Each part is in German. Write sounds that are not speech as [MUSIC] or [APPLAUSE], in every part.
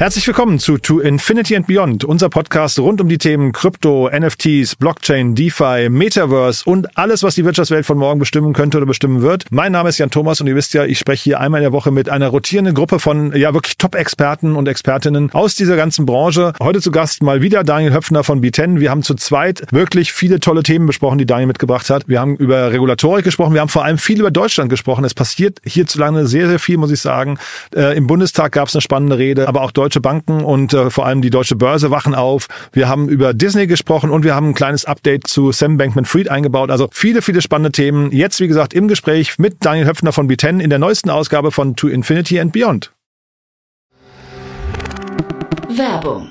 Herzlich willkommen zu To Infinity and Beyond, unser Podcast rund um die Themen Krypto, NFTs, Blockchain, DeFi, Metaverse und alles, was die Wirtschaftswelt von morgen bestimmen könnte oder bestimmen wird. Mein Name ist Jan Thomas und ihr wisst ja, ich spreche hier einmal in der Woche mit einer rotierenden Gruppe von ja wirklich Top-Experten und Expertinnen aus dieser ganzen Branche. Heute zu Gast mal wieder Daniel Höpfner von B10. Wir haben zu zweit wirklich viele tolle Themen besprochen, die Daniel mitgebracht hat. Wir haben über Regulatorik gesprochen, wir haben vor allem viel über Deutschland gesprochen. Es passiert hierzulande sehr, sehr viel, muss ich sagen. Äh, Im Bundestag gab es eine spannende Rede, aber auch deutsche Banken und äh, vor allem die deutsche Börse wachen auf. Wir haben über Disney gesprochen und wir haben ein kleines Update zu Sam Bankman-Fried eingebaut. Also viele, viele spannende Themen. Jetzt, wie gesagt, im Gespräch mit Daniel Höpfner von B10 in der neuesten Ausgabe von To Infinity and Beyond. Werbung.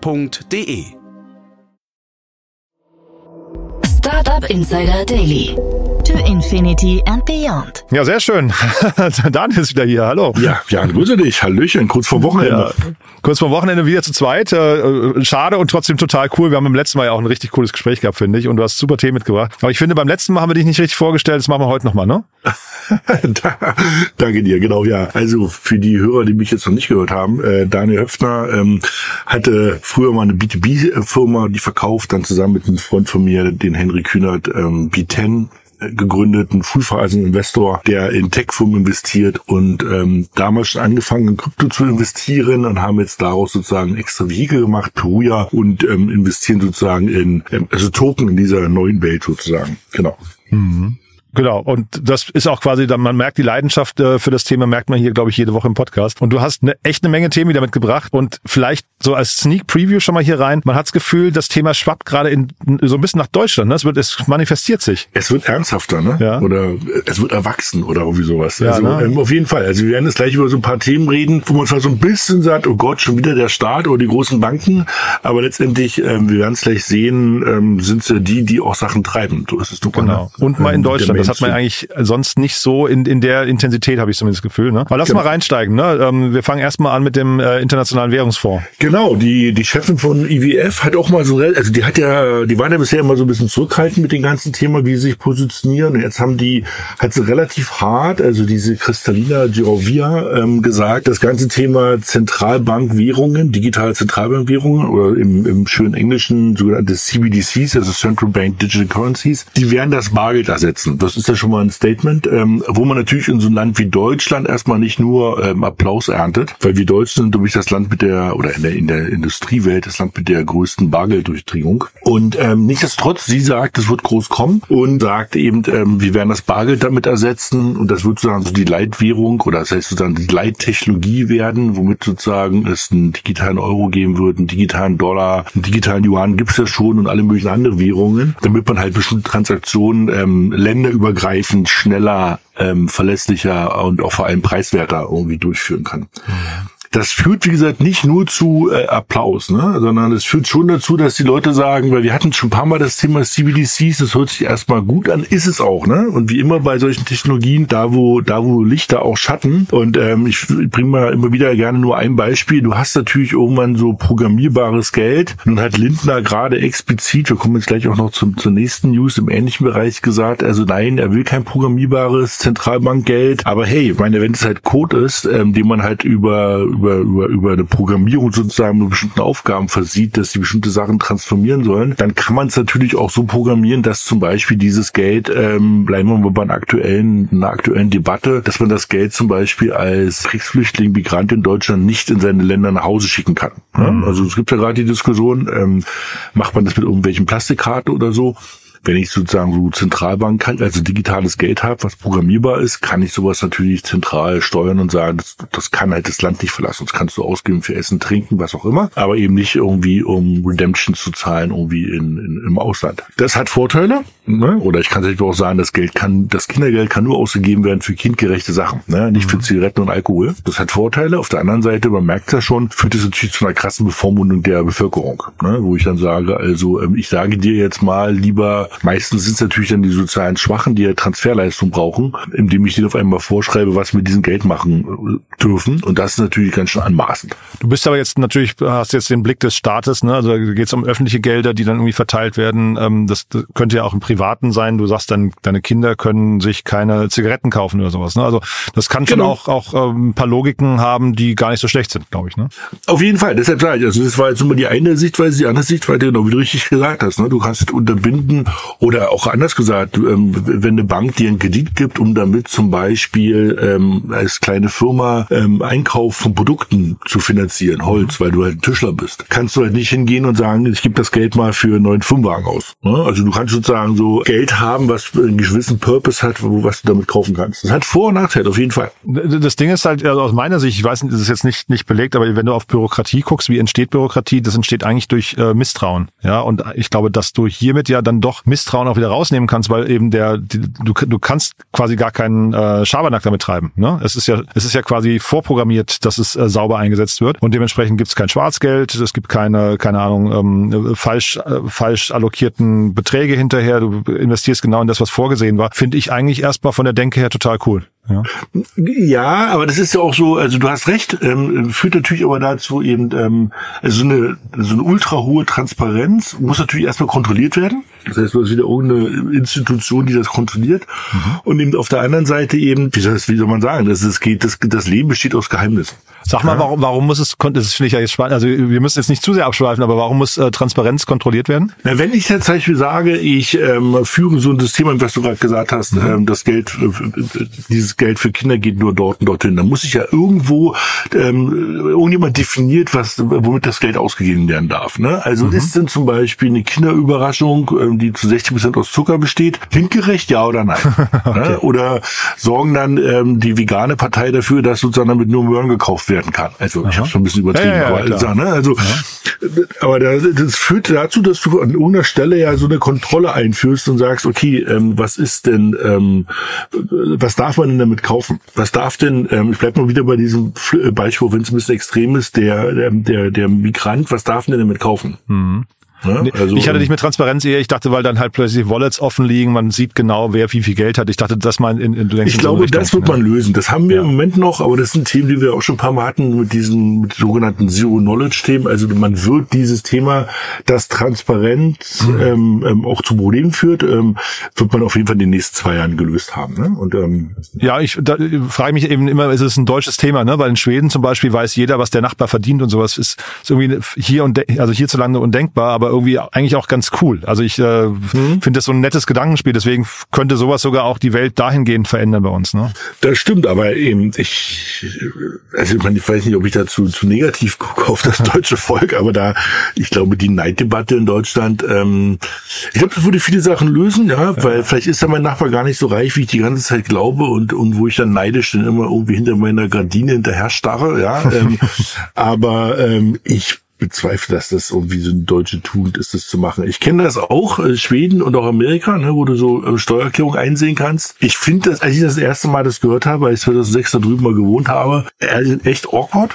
www.startup.de. Startup Insider Daily. To Infinity and Beyond. Ja, sehr schön. [LAUGHS] Daniel ist wieder hier. Hallo. Ja, Jan, grüße dich. Hallöchen, kurz vor Wochenende. Ja. Kurz vor Wochenende wieder zu zweit. Äh, schade und trotzdem total cool. Wir haben im letzten Mal ja auch ein richtig cooles Gespräch gehabt, finde ich. Und du hast super Themen mitgebracht. Aber ich finde, beim letzten Mal haben wir dich nicht richtig vorgestellt. Das machen wir heute nochmal, ne? [LAUGHS] da, danke dir, genau, ja. Also für die Hörer, die mich jetzt noch nicht gehört haben, äh, Daniel Höpfner ähm, hatte früher mal eine B2B-Firma, die verkauft, dann zusammen mit einem Freund von mir, den Henry Kühnert, ähm, B10 gegründeten Frühphasen-Investor, der in Tech-Firmen investiert und ähm, damals schon angefangen in Krypto zu investieren und haben jetzt daraus sozusagen extra Vehikel gemacht, Peruja und ähm, investieren sozusagen in ähm, also Token in dieser neuen Welt sozusagen. Genau. Mhm. Genau, und das ist auch quasi, man merkt die Leidenschaft äh, für das Thema, merkt man hier, glaube ich, jede Woche im Podcast. Und du hast eine, echt eine Menge Themen wieder mitgebracht und vielleicht so als Sneak Preview schon mal hier rein. Man hat das Gefühl, das Thema schwappt gerade in, so ein bisschen nach Deutschland. Ne? Es, wird, es manifestiert sich. Es wird ernsthafter, ne? Ja. Oder es wird erwachsen oder irgendwie sowas. Ja, also ne? auf jeden Fall. Also wir werden jetzt gleich über so ein paar Themen reden, wo man zwar so ein bisschen sagt, oh Gott, schon wieder der Staat oder die großen Banken, aber letztendlich, ähm, wir werden es gleich sehen, ähm, sind es ja die, die auch Sachen treiben. So ist es doch. Genau. Und mal in Ähm, Deutschland. Das hat man eigentlich sonst nicht so in, in der Intensität, habe ich zumindest das Gefühl. Ne? Aber lass Genau. mal reinsteigen. Ne? Ähm, wir fangen erstmal an mit dem äh, Internationalen Währungsfonds. Genau, die, die Chefin von IWF hat auch mal so, also die hat ja, die waren ja bisher immer so ein bisschen zurückhaltend mit dem ganzen Thema, wie sie sich positionieren. Und jetzt haben die, hat sie relativ hart, also diese Kristalina Girovia, ähm, gesagt, das ganze Thema Zentralbankwährungen, digitale Zentralbankwährungen oder im, im schönen Englischen sogenannte CBDCs, also Central Bank Digital Currencies, die werden das Bargeld ersetzen. Das ist ja schon mal ein Statement, ähm, wo man natürlich in so einem Land wie Deutschland erstmal nicht nur ähm, Applaus erntet, weil wir Deutschen sind nämlich das Land mit der, oder in der, in der Industriewelt, das Land mit der größten Bargelddurchdringung. Und ähm, nichtsdestotrotz, sie sagt, es wird groß kommen und sagt eben, ähm, wir werden das Bargeld damit ersetzen und das wird sozusagen so die Leitwährung oder das heißt sozusagen die Leittechnologie werden, womit sozusagen es einen digitalen Euro geben wird, einen digitalen Dollar, einen digitalen Yuan gibt's ja schon und alle möglichen andere Währungen, damit man halt bestimmte Transaktionen ähm, länderübergreifend schneller, ähm, verlässlicher und auch vor allem preiswerter irgendwie durchführen kann. Das führt, wie gesagt, nicht nur zu äh, Applaus, ne? sondern es führt schon dazu, dass die Leute sagen, weil wir hatten schon ein paar Mal das Thema CBDCs, das hört sich erstmal gut an, ist es auch, ne? Und wie immer bei solchen Technologien, da wo, da wo Licht, da auch Schatten. Und ähm, ich bringe mal immer wieder gerne nur ein Beispiel. Du hast natürlich irgendwann so programmierbares Geld. Nun hat Lindner gerade explizit, wir kommen jetzt gleich auch noch zum, zur nächsten News im ähnlichen Bereich gesagt, also nein, er will kein programmierbares Zentralbankgeld. Aber hey, meine, wenn es halt Code ist, ähm, den man halt über, über, über eine Programmierung sozusagen mit bestimmten Aufgaben versieht, dass die bestimmte Sachen transformieren sollen, dann kann man es natürlich auch so programmieren, dass zum Beispiel dieses Geld, ähm, bleiben wir mal bei einer aktuellen, einer aktuellen Debatte, dass man das Geld zum Beispiel als Kriegsflüchtling, Migrant in Deutschland nicht in seine Länder nach Hause schicken kann. Mhm. Also es gibt ja gerade die Diskussion, ähm, macht man das mit irgendwelchen Plastikkarten oder so? Wenn ich sozusagen so Zentralbank, also digitales Geld habe, was programmierbar ist, kann ich sowas natürlich zentral steuern und sagen, das, das kann halt das Land nicht verlassen. Das kannst du ausgeben für Essen, Trinken, was auch immer, aber eben nicht irgendwie, um Redemption zu zahlen, irgendwie in, in, im Ausland. Das hat Vorteile, ne? oder ich kann natürlich auch sagen, das Geld kann, das Kindergeld kann nur ausgegeben werden für kindgerechte Sachen, ne? nicht für mhm. Zigaretten und Alkohol. Das hat Vorteile. Auf der anderen Seite, man merkt ja schon, führt es natürlich zu einer krassen Bevormundung der Bevölkerung, ne? wo ich dann sage, also ähm, ich sage dir jetzt mal lieber Meistens sind es natürlich dann die sozialen Schwachen, die ja Transferleistung brauchen, indem ich denen auf einmal vorschreibe, was wir mit diesem Geld machen äh, dürfen. Und das ist natürlich ganz schön anmaßend. Du bist aber jetzt natürlich, hast jetzt den Blick des Staates, ne? Also geht es um öffentliche Gelder, die dann irgendwie verteilt werden. Ähm, das, das könnte ja auch im Privaten sein. Du sagst dann, deine Kinder können sich keine Zigaretten kaufen oder sowas. Ne? Also das kann schon genau. auch, auch ähm, ein paar Logiken haben, die gar nicht so schlecht sind, glaube ich. Ne? Auf jeden Fall, deshalb sage ich, also das war jetzt immer die eine Sichtweise, die andere Sichtweise, genau wie du richtig gesagt hast. Ne? Du kannst es unterbinden oder auch anders gesagt, ähm, wenn eine Bank dir einen Kredit gibt, um damit zum Beispiel ähm, als kleine Firma ähm, Einkauf von Produkten zu finanzieren, Holz, weil du halt ein Tischler bist, kannst du halt nicht hingehen und sagen, ich gebe das Geld mal für einen neuen Firmenwagen aus. Ne? Also du kannst sozusagen so Geld haben, was einen gewissen Purpose hat, was du damit kaufen kannst. Das hat Vor- und Nachteile, auf jeden Fall. Das Ding ist halt, also aus meiner Sicht, ich weiß das ist jetzt nicht, nicht belegt, aber wenn du auf Bürokratie guckst, wie entsteht Bürokratie, das entsteht eigentlich durch äh, Misstrauen. Ja, und ich glaube, dass du hiermit ja dann doch Misstrauen auch wieder rausnehmen kannst, weil eben der, die, du, du kannst quasi gar keinen äh, Schabernack damit treiben. Ne? Es ist ja, es ist ja quasi vorprogrammiert, dass es äh, sauber eingesetzt wird und dementsprechend gibt es kein Schwarzgeld, es gibt keine, keine Ahnung, ähm, falsch, äh, falsch allokierten Beträge hinterher. Du investierst genau in das, was vorgesehen war. Finde ich eigentlich erstmal von der Denke her total cool. Ja. ja, aber das ist ja auch so, also du hast recht, ähm, führt natürlich aber dazu eben, ähm, also eine, so eine ultra hohe Transparenz muss natürlich erstmal kontrolliert werden. Das heißt, du hast wieder irgendeine Institution, die das kontrolliert. Mhm. Und eben auf der anderen Seite eben, wie soll, wie soll man sagen, das, das geht, das, das Leben besteht aus Geheimnissen. Sag mal, warum, warum muss es, das finde ich ja jetzt spannend, also wir müssen jetzt nicht zu sehr abschweifen, aber warum muss äh, Transparenz kontrolliert werden? Na, wenn ich jetzt zum Beispiel sage, ich ähm, führe so ein System, was du gerade gesagt hast, mhm. ähm, das Geld, äh, dieses Geld für Kinder geht nur dort und dorthin, dann muss ich ja irgendwo, ähm, irgendjemand definiert, was, womit das Geld ausgegeben werden darf. Ne? Also mhm. ist denn zum Beispiel eine Kinderüberraschung, ähm, die zu 60 Prozent aus Zucker besteht, kindgerecht, ja oder nein? [LAUGHS] Ne? okay. Oder sorgen dann ähm, die vegane Partei dafür, dass sozusagen damit nur Möhren gekauft werden kann. Also Aha. ich habe schon ein bisschen übertrieben, ja, ja, aber, also, ne? also, aber das, das führt dazu, dass du an irgendeiner Stelle ja so eine Kontrolle einführst und sagst, okay, ähm, was ist denn, ähm, was darf man denn damit kaufen? Was darf denn, ähm, ich bleib mal wieder bei diesem Beispiel, wenn es ein bisschen extrem ist, der, der, der Migrant, was darf denn damit kaufen? Mhm. Ne? Also, ich hatte nicht mit Transparenz eher, ich dachte, weil dann halt plötzlich Wallets offen liegen, man sieht genau, wer wie viel Geld hat. Ich dachte, dass man in, in denkst, Ich glaube, so das wird man lösen. Das haben wir ja. im Moment noch, aber das sind Themen, die wir auch schon ein paar Mal hatten mit diesen mit sogenannten Zero-Knowledge-Themen. Also man wird dieses Thema, das Transparenz mhm. ähm, ähm, auch zu Problemen führt, ähm, wird man auf jeden Fall in den nächsten zwei Jahren gelöst haben. Ne? Und ähm, Ja, ich da, frage mich eben immer, ist es ein deutsches Thema, ne? Weil in Schweden zum Beispiel weiß jeder, was der Nachbar verdient und sowas ist, ist irgendwie hier und also hierzulande undenkbar, aber irgendwie eigentlich auch ganz cool. Also ich äh, mhm. finde das so ein nettes Gedankenspiel, deswegen könnte sowas sogar auch die Welt dahingehend verändern bei uns. Ne? Das stimmt, aber eben ich, also ich, meine, ich weiß nicht, ob ich dazu zu negativ gucke auf das deutsche Volk, aber da, ich glaube, die Neiddebatte in Deutschland, ähm, ich glaube, das würde viele Sachen lösen, ja, ja, weil vielleicht ist ja mein Nachbar gar nicht so reich, wie ich die ganze Zeit glaube und und wo ich dann neidisch dann immer irgendwie hinter meiner Gardine hinterher starre, ja. Ähm, [LAUGHS] aber ähm, ich bezweifle, dass das irgendwie so eine deutsche Tugend ist, das zu machen. Ich kenne das auch, äh, Schweden und auch Amerika, ne, wo du so äh, Steuererklärung einsehen kannst. Ich finde das, als ich das erste Mal das gehört habe, als ich 2006 da drüben mal gewohnt habe, äh, echt awkward.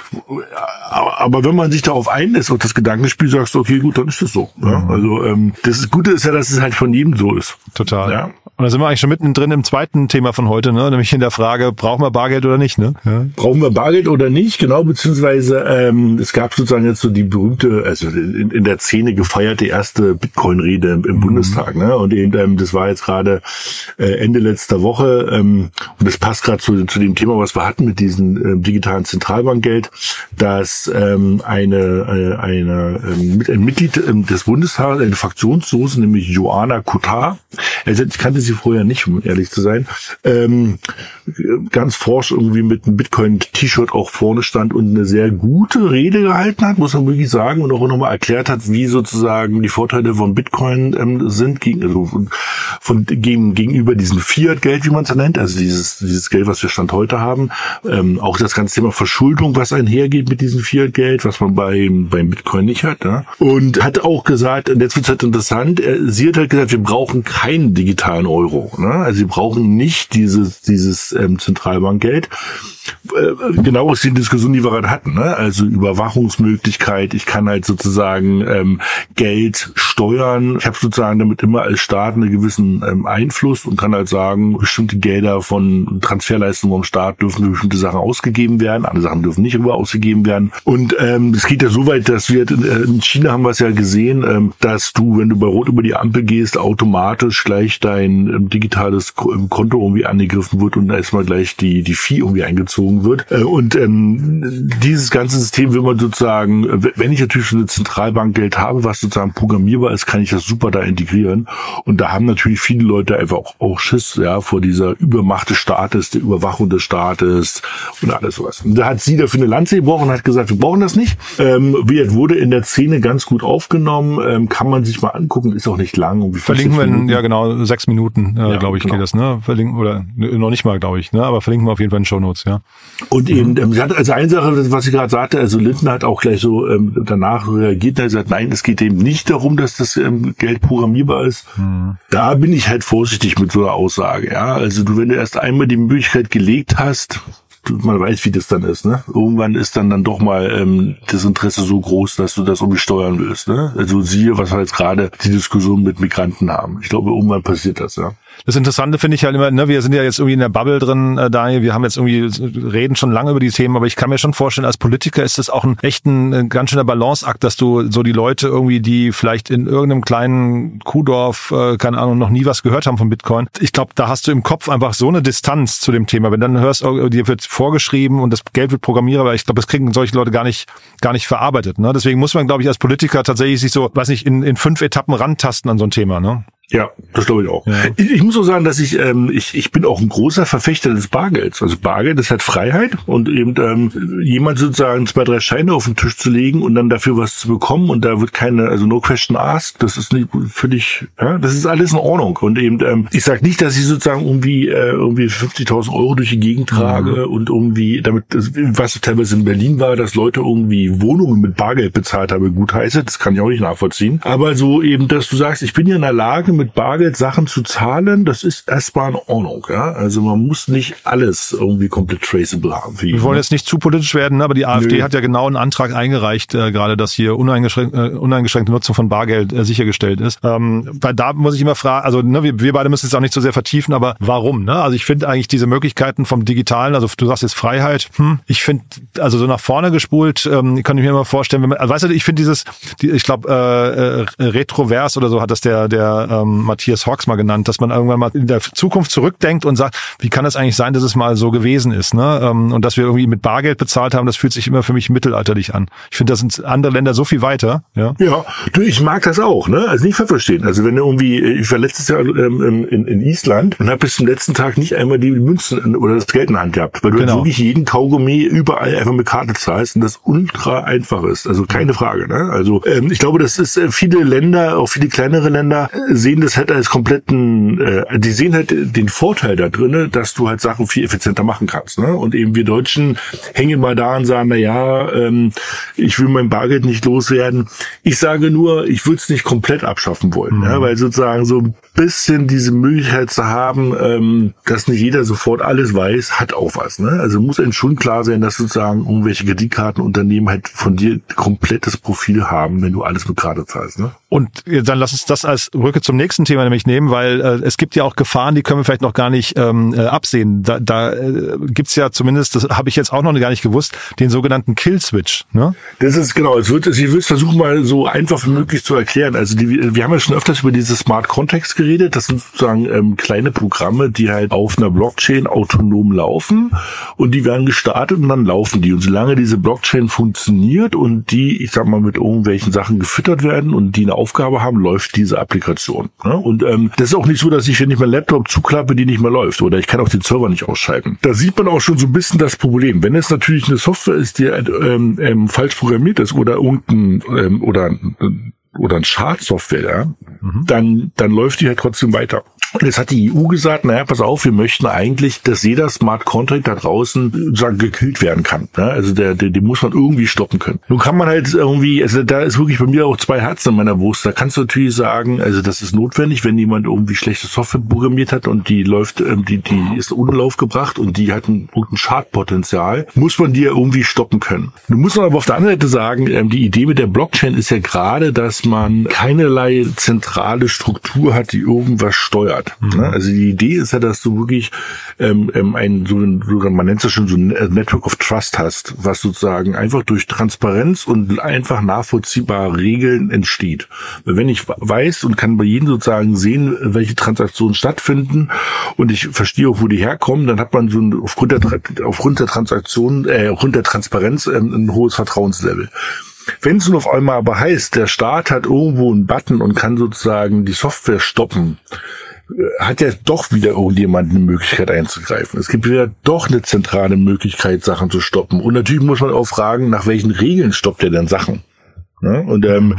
Aber wenn man sich darauf einlässt, auf das Gedankenspiel, sagst okay, gut, dann ist das so. Ja? Mhm. Also ähm, das Gute ist ja, dass es halt von jedem so ist. Total. Ja? Und da sind wir eigentlich schon mittendrin im zweiten Thema von heute, ne? nämlich in der Frage, brauchen wir Bargeld oder nicht? Ne? Ja. Brauchen wir Bargeld oder nicht? Genau, beziehungsweise ähm, es gab sozusagen jetzt so die berühmte, also in, in der Szene gefeierte erste Bitcoin-Rede im, im mhm. Bundestag. Ne? Und eben, ähm, das war jetzt gerade äh, Ende letzter Woche ähm, und das passt gerade zu, zu dem Thema, was wir hatten mit diesem äh, digitalen Zentralbankgeld, dass ähm, eine, äh, eine, ähm, ein Mitglied ähm, des Bundestags, eine Fraktionssoße, nämlich Joanna Kutar, also ich kannte sie vorher nicht, um ehrlich zu sein, ähm, ganz forsch irgendwie mit einem Bitcoin-T-Shirt auch vorne stand und eine sehr gute Rede gehalten hat, muss man wirklich sagen, und auch nochmal erklärt hat, wie sozusagen die Vorteile von Bitcoin ähm, sind, gegen, also von, von gegen, gegenüber diesem Fiat-Geld, wie man es nennt, also dieses, dieses Geld, was wir Stand heute haben, ähm, auch das ganze Thema Verschuldung, was einhergeht mit diesem Fiat-Geld, was man beim, beim Bitcoin nicht hat, ja? und hat auch gesagt, und jetzt wird halt interessant, sie hat halt gesagt, wir brauchen keinen digitalen Euro, ne? also wir brauchen nicht dieses, dieses ähm, Zentralbankgeld, äh, genau aus den Diskussionen, die wir gerade hatten, ne? also Überwachungsmöglichkeit, ich kann halt sozusagen ähm, Geld steuern, ich habe sozusagen damit immer als Staat einen gewissen ähm, Einfluss und kann halt sagen, bestimmte Gelder von Transferleistungen vom Staat dürfen für bestimmte Sachen ausgegeben werden, andere Sachen dürfen nicht über ausgegeben werden und ähm, es geht ja so weit, dass wir äh, in China haben wir es ja gesehen, ähm, dass du, wenn du bei Rot über die Ampel gehst, automatisch gleich dein ähm, digitales Konto irgendwie angegriffen wird und da ist mal gleich die die Vieh irgendwie eingezogen gezogen wird. Äh, und ähm, dieses ganze System will man sozusagen, wenn ich natürlich schon eine Zentralbankgeld habe, was sozusagen programmierbar ist, kann ich das super da integrieren. Und da haben natürlich viele Leute einfach auch, auch Schiss, ja, vor dieser Übermacht des Staates, der Überwachung des Staates und alles sowas. Und da hat sie dafür eine Lanze gebrochen und hat gesagt, wir brauchen das nicht. Ähm, wie wurde in der Szene ganz gut aufgenommen, ähm, kann man sich mal angucken, ist auch nicht lang. verlinken wir in, ja genau, sechs Minuten, äh, ja, glaube ich, genau. geht das, ne? Verlinken, oder noch nicht mal, glaube ich, ne? Aber verlinken wir auf jeden Fall in Show Notes, ja. Und eben, ähm, also eine Sache, was ich gerade sagte, also Linden hat auch gleich so ähm, danach reagiert, er hat gesagt, nein, es geht eben nicht darum, dass das ähm, Geld programmierbar ist. Mhm. Da bin ich halt vorsichtig mit so einer Aussage, ja. Also du, wenn du erst einmal die Möglichkeit gelegt hast, man weiß, wie das dann ist, ne? Irgendwann ist dann dann doch mal ähm, das Interesse so groß, dass du das irgendwie steuern willst, ne? Also siehe, was wir jetzt gerade die Diskussion mit Migranten haben. Ich glaube, irgendwann passiert das, ja. Das Interessante finde ich halt immer, ne, wir sind ja jetzt irgendwie in der Bubble drin, äh, Daniel, wir haben jetzt irgendwie, reden schon lange über die Themen, aber ich kann mir schon vorstellen, als Politiker ist das auch ein echt ein, ganz schöner Balanceakt, dass du so die Leute irgendwie, die vielleicht in irgendeinem kleinen Kuhdorf, äh, keine Ahnung, noch nie was gehört haben von Bitcoin, ich glaube, da hast du im Kopf einfach so eine Distanz zu dem Thema. Wenn dann hörst, oh, dir wird vorgeschrieben und das Geld wird programmierbar, ich glaube, das kriegen solche Leute gar nicht, gar nicht verarbeitet. Ne? Deswegen muss man, glaube ich, als Politiker tatsächlich sich so, weiß nicht, in, in fünf Etappen rantasten an so ein Thema. Ne? Ja, das glaube ich auch. Ja. Ich, ich, muss auch sagen, dass ich, ähm, ich, ich bin auch ein großer Verfechter des Bargelds. Also Bargeld ist halt Freiheit und eben ähm, jemand sozusagen zwei, drei Scheine auf den Tisch zu legen und dann dafür was zu bekommen und da wird keine, also no question asked, das ist nicht völlig, ja, das ist alles in Ordnung. Und eben, ähm, ich sage nicht, dass ich sozusagen irgendwie, äh, irgendwie 50.000 Euro durch die Gegend trage mhm. und irgendwie damit, was teilweise in Berlin war, dass Leute irgendwie Wohnungen mit Bargeld bezahlt haben, gut heiße, das kann ich auch nicht nachvollziehen. Aber so eben, dass du sagst, ich bin ja in der Lage, mit Bargeld Sachen zu zahlen, das ist erstmal in Ordnung. Ja? Also man muss nicht alles irgendwie komplett traceable haben. Wir wollen ne? jetzt nicht zu politisch werden, aber die AfD Nö. hat ja genau einen Antrag eingereicht, äh, gerade dass hier uneingeschränkte, äh, uneingeschränkte Nutzung von Bargeld äh, sichergestellt ist. Ähm, weil da muss ich immer fragen, also ne, wir, wir beide müssen es auch nicht so sehr vertiefen, aber warum? Ne? Also ich finde eigentlich diese Möglichkeiten vom Digitalen, also du sagst jetzt Freiheit, hm, ich finde, also so nach vorne gespult, ähm, kann ich mir immer vorstellen, wenn man, also weißt du, ich finde dieses, die, ich glaube, äh, äh, Retrovers oder so hat das der, der ähm, Matthias Hawks mal genannt, dass man irgendwann mal in der Zukunft zurückdenkt und sagt, wie kann es eigentlich sein, dass es mal so gewesen ist, ne? Ähm, und dass wir irgendwie mit Bargeld bezahlt haben, das fühlt sich immer für mich mittelalterlich an. Ich finde, das sind andere Länder so viel weiter, ja. Ja, du, ich mag das auch, ne? Also nicht verstehen. Also wenn du irgendwie, ich war letztes Jahr ähm, in, in Island und habe bis zum letzten Tag nicht einmal die Münzen oder das Geld in der Hand gehabt, weil du genau. wirklich jeden Kaugummi überall einfach mit Karte zahlst und das ultra einfach ist. Also keine Frage, ne? Also ähm, ich glaube, das ist äh, viele Länder, auch viele kleinere Länder, äh, sehen sehen das halt als kompletten, äh, die sehen halt den Vorteil da drinne, dass du halt Sachen viel effizienter machen kannst. Ne? Und eben wir Deutschen hängen mal da und sagen, na ja, ähm, ich will mein Bargeld nicht loswerden. Ich sage nur, ich würde es nicht komplett abschaffen wollen, mhm. ja, weil sozusagen so ein bisschen diese Möglichkeit zu haben, ähm, dass nicht jeder sofort alles weiß, hat auch was. Ne? Also muss einem schon klar sein, dass sozusagen irgendwelche Kreditkartenunternehmen halt von dir komplettes Profil haben, wenn du alles mit Karte zahlst. Ne? Und dann lass uns das als Rücke zum nächsten Thema nämlich nehmen, weil äh, es gibt ja auch Gefahren, die können wir vielleicht noch gar nicht ähm, äh, absehen. Da, da äh, gibt's ja zumindest, das habe ich jetzt auch noch gar nicht gewusst, den sogenannten Kill-Switch. Ne? Das ist genau, es wird, ich will es versuchen mal so einfach wie möglich zu erklären. Also die, wir haben ja schon öfters über diese Smart Context geredet. Das sind sozusagen ähm, kleine Programme, die halt auf einer Blockchain autonom laufen und die werden gestartet und dann laufen die. Und solange diese Blockchain funktioniert und die, ich sag mal, mit irgendwelchen Sachen gefüttert werden und die eine Aufgabe haben, läuft diese Applikation. Ne? Und ähm, das ist auch nicht so, dass ich, wenn ich mein Laptop zuklappe, die nicht mehr läuft. Oder ich kann auch den Server nicht ausschalten. Da sieht man auch schon so ein bisschen das Problem. Wenn es natürlich eine Software ist, die ähm, ähm, falsch programmiert ist oder irgendein ähm, oder oder ein Schadsoftware, ja, mhm. dann, dann läuft die halt trotzdem weiter. Und jetzt hat die EU gesagt, naja, pass auf, wir möchten eigentlich, dass jeder Smart Contract da draußen sozusagen gekillt werden kann. Ja, also der, der, den muss man irgendwie stoppen können. Nun kann man halt irgendwie, also da ist wirklich bei mir auch zwei Herzen in meiner Wurst. Da kannst du natürlich sagen, also das ist notwendig, wenn jemand irgendwie schlechte Software programmiert hat und die läuft, ähm, die, die ist Unlauf gebracht und die hat ein, ein Schadpotenzial, muss man die ja irgendwie stoppen können. Nun muss man aber auf der anderen Seite sagen, ähm, die Idee mit der Blockchain ist ja gerade, dass man keinerlei zentrale Struktur hat, die irgendwas steuert. Mhm. Also die Idee ist ja, dass du wirklich ähm, ähm, ein, so, so, man nennt es schon so ein Network of Trust hast, was sozusagen einfach durch Transparenz und einfach nachvollziehbare Regeln entsteht. Wenn ich weiß und kann bei jedem sozusagen sehen, welche Transaktionen stattfinden und ich verstehe auch, wo die herkommen, dann hat man so ein, aufgrund der, aufgrund der Transaktion, äh, aufgrund der Transparenz ähm, ein hohes Vertrauenslevel. Wenn es nun auf einmal aber heißt, der Staat hat irgendwo einen Button und kann sozusagen die Software stoppen, äh, hat ja doch wieder irgendjemand eine Möglichkeit einzugreifen. Es gibt wieder doch eine zentrale Möglichkeit, Sachen zu stoppen. Und natürlich muss man auch fragen, nach welchen Regeln stoppt er denn Sachen? Ne? Und ähm,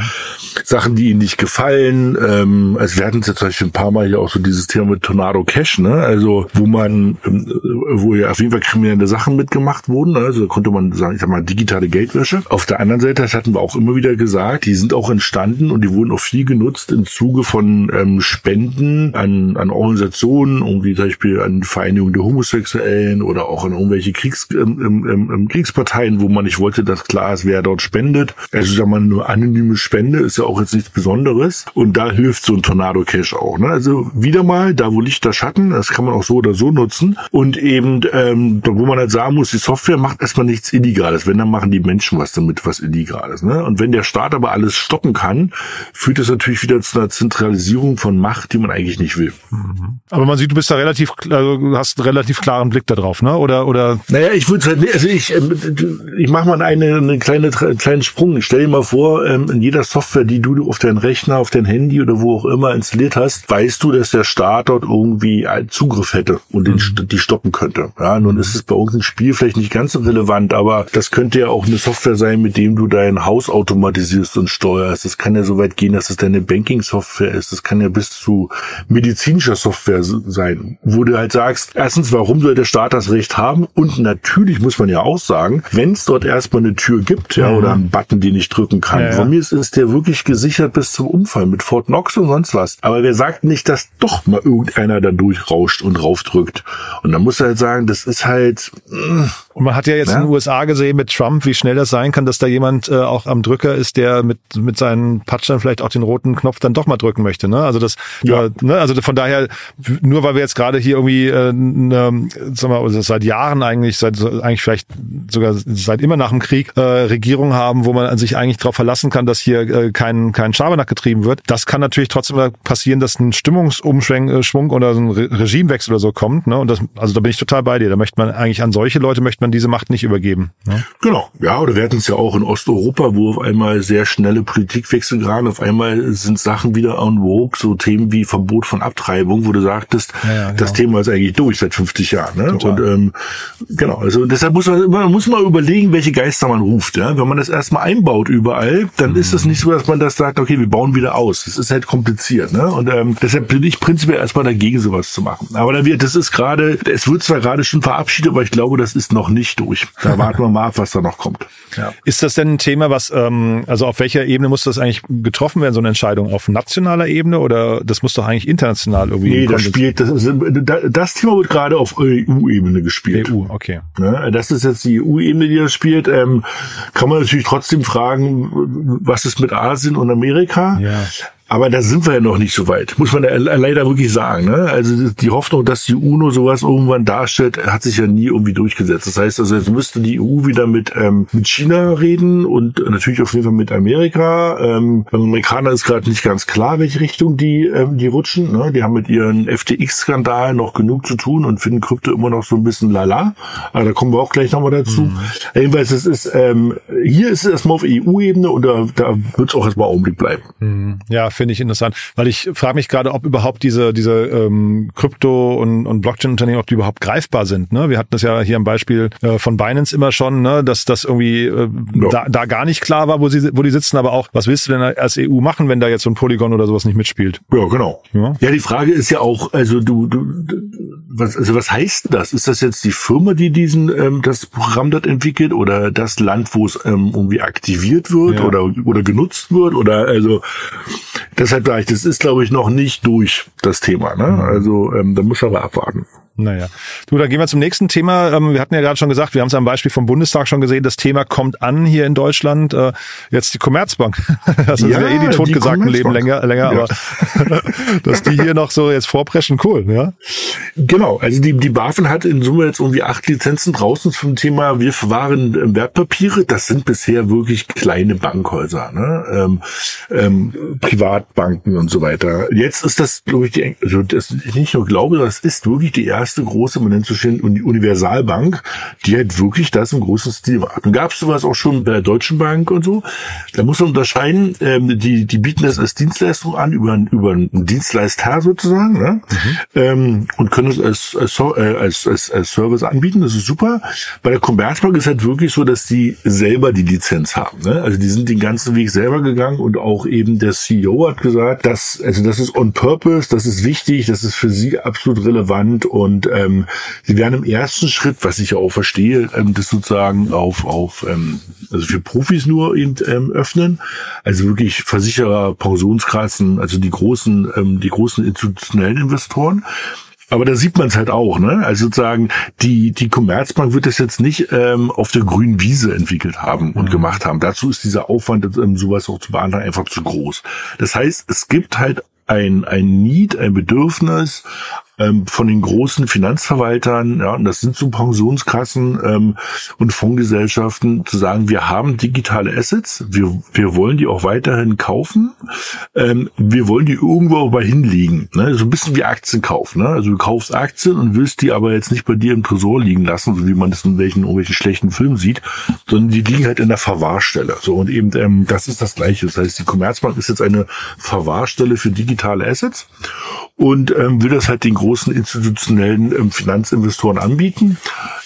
Sachen, die ihnen nicht gefallen, ähm, also wir hatten es ja zum Beispiel ein paar Mal hier auch so dieses Thema mit Tornado Cash, ne? Also wo man, ähm, wo ja auf jeden Fall kriminelle Sachen mitgemacht wurden, ne? also da konnte man sagen, ich sag mal, digitale Geldwäsche. Auf der anderen Seite, das hatten wir auch immer wieder gesagt, die sind auch entstanden und die wurden auch viel genutzt im Zuge von ähm, Spenden an, an Organisationen, irgendwie zum Beispiel an Vereinigung der Homosexuellen oder auch an irgendwelche Kriegs, ähm, ähm, ähm, Kriegsparteien, wo man nicht wollte, dass klar ist, wer dort spendet. Also sag mal, nur anonyme Spende ist ja auch jetzt nichts Besonderes. Und da hilft so ein Tornado Cash auch. Ne? Also wieder mal, da wo Licht, da Schatten, das kann man auch so oder so nutzen. Und eben, ähm, wo man halt sagen muss, die Software macht erstmal nichts Illegales. Wenn, dann machen die Menschen was damit, was Illegales. Ne? Und wenn der Staat aber alles stoppen kann, führt das natürlich wieder zu einer Zentralisierung von Macht, die man eigentlich nicht will. Mhm. Aber man sieht, du bist da relativ, also hast einen relativ klaren Blick darauf, ne? Oder, oder? Naja, ich würde halt, also ich, ähm, ich mache mal eine, eine kleine, kleinen Sprung. Ich stell dir mal vor, vor, ähm, in jeder Software, die du auf deinen Rechner, auf dein Handy oder wo auch immer installiert hast, weißt du, dass der Staat dort irgendwie einen Zugriff hätte und den, mhm. die stoppen könnte. Ja, nun ist es bei uns ein Spiel vielleicht nicht ganz so relevant, aber das könnte ja auch eine Software sein, mit dem du dein Haus automatisierst und steuerst. Das kann ja so weit gehen, dass es deine Banking-Software ist. Das kann ja bis zu medizinischer Software sein, wo du halt sagst, erstens, warum soll der Staat das Recht haben? Und natürlich muss man ja auch sagen, wenn es dort erstmal eine Tür gibt, ja, mhm. oder einen Button, den ich drücken kann, kann. Ja, ja. Von mir ist, der wirklich gesichert bis zum Unfall mit Fort Knox und sonst was. Aber wer sagt nicht, dass doch mal irgendeiner da durchrauscht und raufdrückt? Und dann muss er halt sagen, das ist halt. Mh, mm, und man hat ja jetzt ja. in den USA gesehen mit Trump, wie schnell das sein kann, dass da jemand äh, auch am Drücker ist, der mit mit seinen Patschern vielleicht auch den roten Knopf dann doch mal drücken möchte. Ne? Also das, ja. äh, ne? also von daher, nur weil wir jetzt gerade hier irgendwie, äh, ne, sagen wir, also seit Jahren eigentlich, seit eigentlich vielleicht sogar seit immer nach dem Krieg äh, Regierung haben, wo man sich eigentlich darauf verlassen kann, dass hier äh, kein kein Schabernack getrieben wird. Das kann natürlich trotzdem passieren, dass ein Stimmungsumschwung äh, oder so ein Re Regimewechsel oder so kommt. Ne? Und das, also da bin ich total bei dir. Da möchte man eigentlich an solche Leute möchte man diese Macht nicht übergeben. Ne? Genau, ja, oder wir hatten es ja auch in Osteuropa, wo auf einmal sehr schnelle Politikwechsel gerade, auf einmal sind Sachen wieder on vogue, so Themen wie Verbot von Abtreibung, wo du sagtest, ja, ja, genau. das Thema ist eigentlich durch seit 50 Jahren. Ne? Und ähm, genau, also deshalb muss man, man muss mal überlegen, welche Geister man ruft. Ja? Wenn man das erstmal einbaut überall, Fall, dann ist es nicht so, dass man das sagt, okay, wir bauen wieder aus. Das ist halt kompliziert, ne? Und ähm, deshalb bin ich prinzipiell erstmal dagegen, sowas zu machen. Aber da wird, das ist gerade, es wird zwar gerade schon verabschiedet, aber ich glaube, das ist noch nicht durch. Da warten wir mal ab, was da noch kommt. Ja. Ist das denn ein Thema, was, ähm, also auf welcher Ebene muss das eigentlich getroffen werden, so eine Entscheidung? Auf nationaler Ebene oder das muss doch eigentlich international irgendwie? Nee, das spielt, das, das Thema wird gerade auf EU-Ebene gespielt. EU, okay. Ne? Das ist jetzt die EU-Ebene, die das spielt. Ähm, kann man natürlich trotzdem fragen, was ist mit Asien und Amerika? Ja. Aber da sind wir ja noch nicht so weit, muss man ja leider wirklich sagen. Ne? Also die Hoffnung, dass die UNO sowas irgendwann darstellt, hat sich ja nie irgendwie durchgesetzt. Das heißt also, jetzt müsste die EU wieder mit, ähm, mit China reden und natürlich auf jeden Fall mit Amerika. Ähm, beim Amerikaner ist gerade nicht ganz klar, welche Richtung die, ähm, die rutschen. Ne? Die haben mit ihren FTX-Skandalen noch genug zu tun und finden Krypto immer noch so ein bisschen lala. Aber da kommen wir auch gleich nochmal dazu. Mhm. Jedenfalls, es ist, ähm, hier ist es erstmal auf EU-Ebene und da, da wird es auch erstmal Augenblick bleiben. Mhm. Ja, finde ich interessant, weil ich frage mich gerade, ob überhaupt diese diese ähm, Krypto- und, und Blockchain-Unternehmen, ob die überhaupt greifbar sind. Ne? Wir hatten das ja hier am Beispiel äh, von Binance immer schon, ne? dass das irgendwie äh, ja. da, da gar nicht klar war, wo sie wo die sitzen, aber auch, was willst du denn als EU machen, wenn da jetzt so ein Polygon oder sowas nicht mitspielt? Ja, genau. Ja, ja die Frage ist ja auch, also du, du was, also was heißt das? Ist das jetzt die Firma, die diesen ähm, das Programm dort entwickelt oder das Land, wo es ähm, irgendwie aktiviert wird ja. oder oder genutzt wird oder also deshalb sage ich, das ist, glaube ich, noch nicht durch das Thema. Ne? Mhm. Also ähm, da muss aber abwarten. Naja. Du, dann gehen wir zum nächsten Thema. Ähm, wir hatten ja gerade schon gesagt, wir haben es am Beispiel vom Bundestag schon gesehen, das Thema kommt an hier in Deutschland. Äh, jetzt die Commerzbank. [LAUGHS] Das ist ja, ja eh die totgesagten Leben länger, länger ja. aber [LAUGHS] dass die hier noch so jetzt vorpreschen, cool, ja? Genau, also die, die BaFin hat in Summe jetzt irgendwie acht Lizenzen draußen zum Thema, wir verwahren ähm, Wertpapiere. Das sind bisher wirklich kleine Bankhäuser, ne? ähm, ähm, Privatbanken und so weiter. Jetzt ist das, glaube ich, die, also das, ich nicht nur glaube, das ist wirklich die erste erste große, man nennt so schön Universalbank, die halt wirklich das im großen Stil macht. Und gab es sowas auch schon bei der Deutschen Bank und so. Da muss man unterscheiden, ähm, die, die bieten das als Dienstleistung an, über, über einen Dienstleister sozusagen, ne? Mhm. Ähm, und können es als, als, äh, als, als, als Service anbieten, das ist super. Bei der Commerzbank ist halt wirklich so, dass die selber die Lizenz haben. Ne? Also die sind den ganzen Weg selber gegangen und auch eben der CEO hat gesagt, dass, also das ist on purpose, das ist wichtig, das ist für sie absolut relevant und und ähm, sie werden im ersten Schritt, was ich ja auch verstehe, ähm, das sozusagen auf, auf ähm, also für Profis nur eben ähm, öffnen. Also wirklich Versicherer, Pensionskassen, also die großen, ähm, die großen institutionellen Investoren. Aber da sieht man es halt auch, ne? Also sozusagen, die, die Commerzbank wird das jetzt nicht ähm, auf der grünen Wiese entwickelt haben und mhm. gemacht haben. Dazu ist dieser Aufwand, ähm, sowas auch zu beantragen, einfach zu groß. Das heißt, es gibt halt ein, ein Need, ein Bedürfnis ähm, von den großen Finanzverwaltern, ja, und das sind so Pensionskassen ähm, und Fondsgesellschaften, zu sagen, wir haben digitale Assets, wir, wir wollen die auch weiterhin kaufen, ähm, wir wollen die irgendwo aber hinlegen. Ne? So ein bisschen wie Aktienkauf. Ne? Also du kaufst Aktien und willst die aber jetzt nicht bei dir im Tresor liegen lassen, so wie man das in welchen irgendwelchen schlechten Filmen sieht, sondern die liegen halt in der Verwahrstelle. So und eben ähm, das ist das Gleiche. Das heißt, die Commerzbank ist jetzt eine Verwahrstelle für digitale Assets und ähm, will das halt den großen institutionellen ähm, Finanzinvestoren anbieten.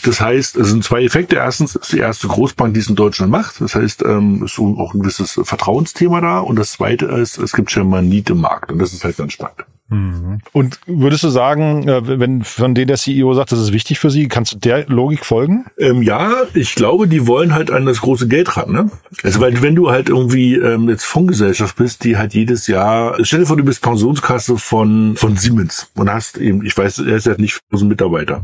Das heißt, es sind zwei Effekte. Erstens ist die erste Großbank, die es in Deutschland macht. Das heißt, ähm, ist so auch ein gewisses Vertrauensthema da. Und das zweite ist, es gibt schon mal Need im Markt. Und das ist halt ganz spannend. Mhm. Und würdest du sagen, äh, wenn von denen der CEO sagt, das ist wichtig für Sie, kannst du der Logik folgen? Ähm, ja, ich glaube, die wollen halt an das große Geld ran. Ne? Also weil wenn du halt irgendwie ähm, jetzt Fondsgesellschaft bist, die halt jedes Jahr, stell dir vor, du bist Pensionskasse von von Siemens und hast eben, ich weiß, er ist ja nicht 1000 Mitarbeiter,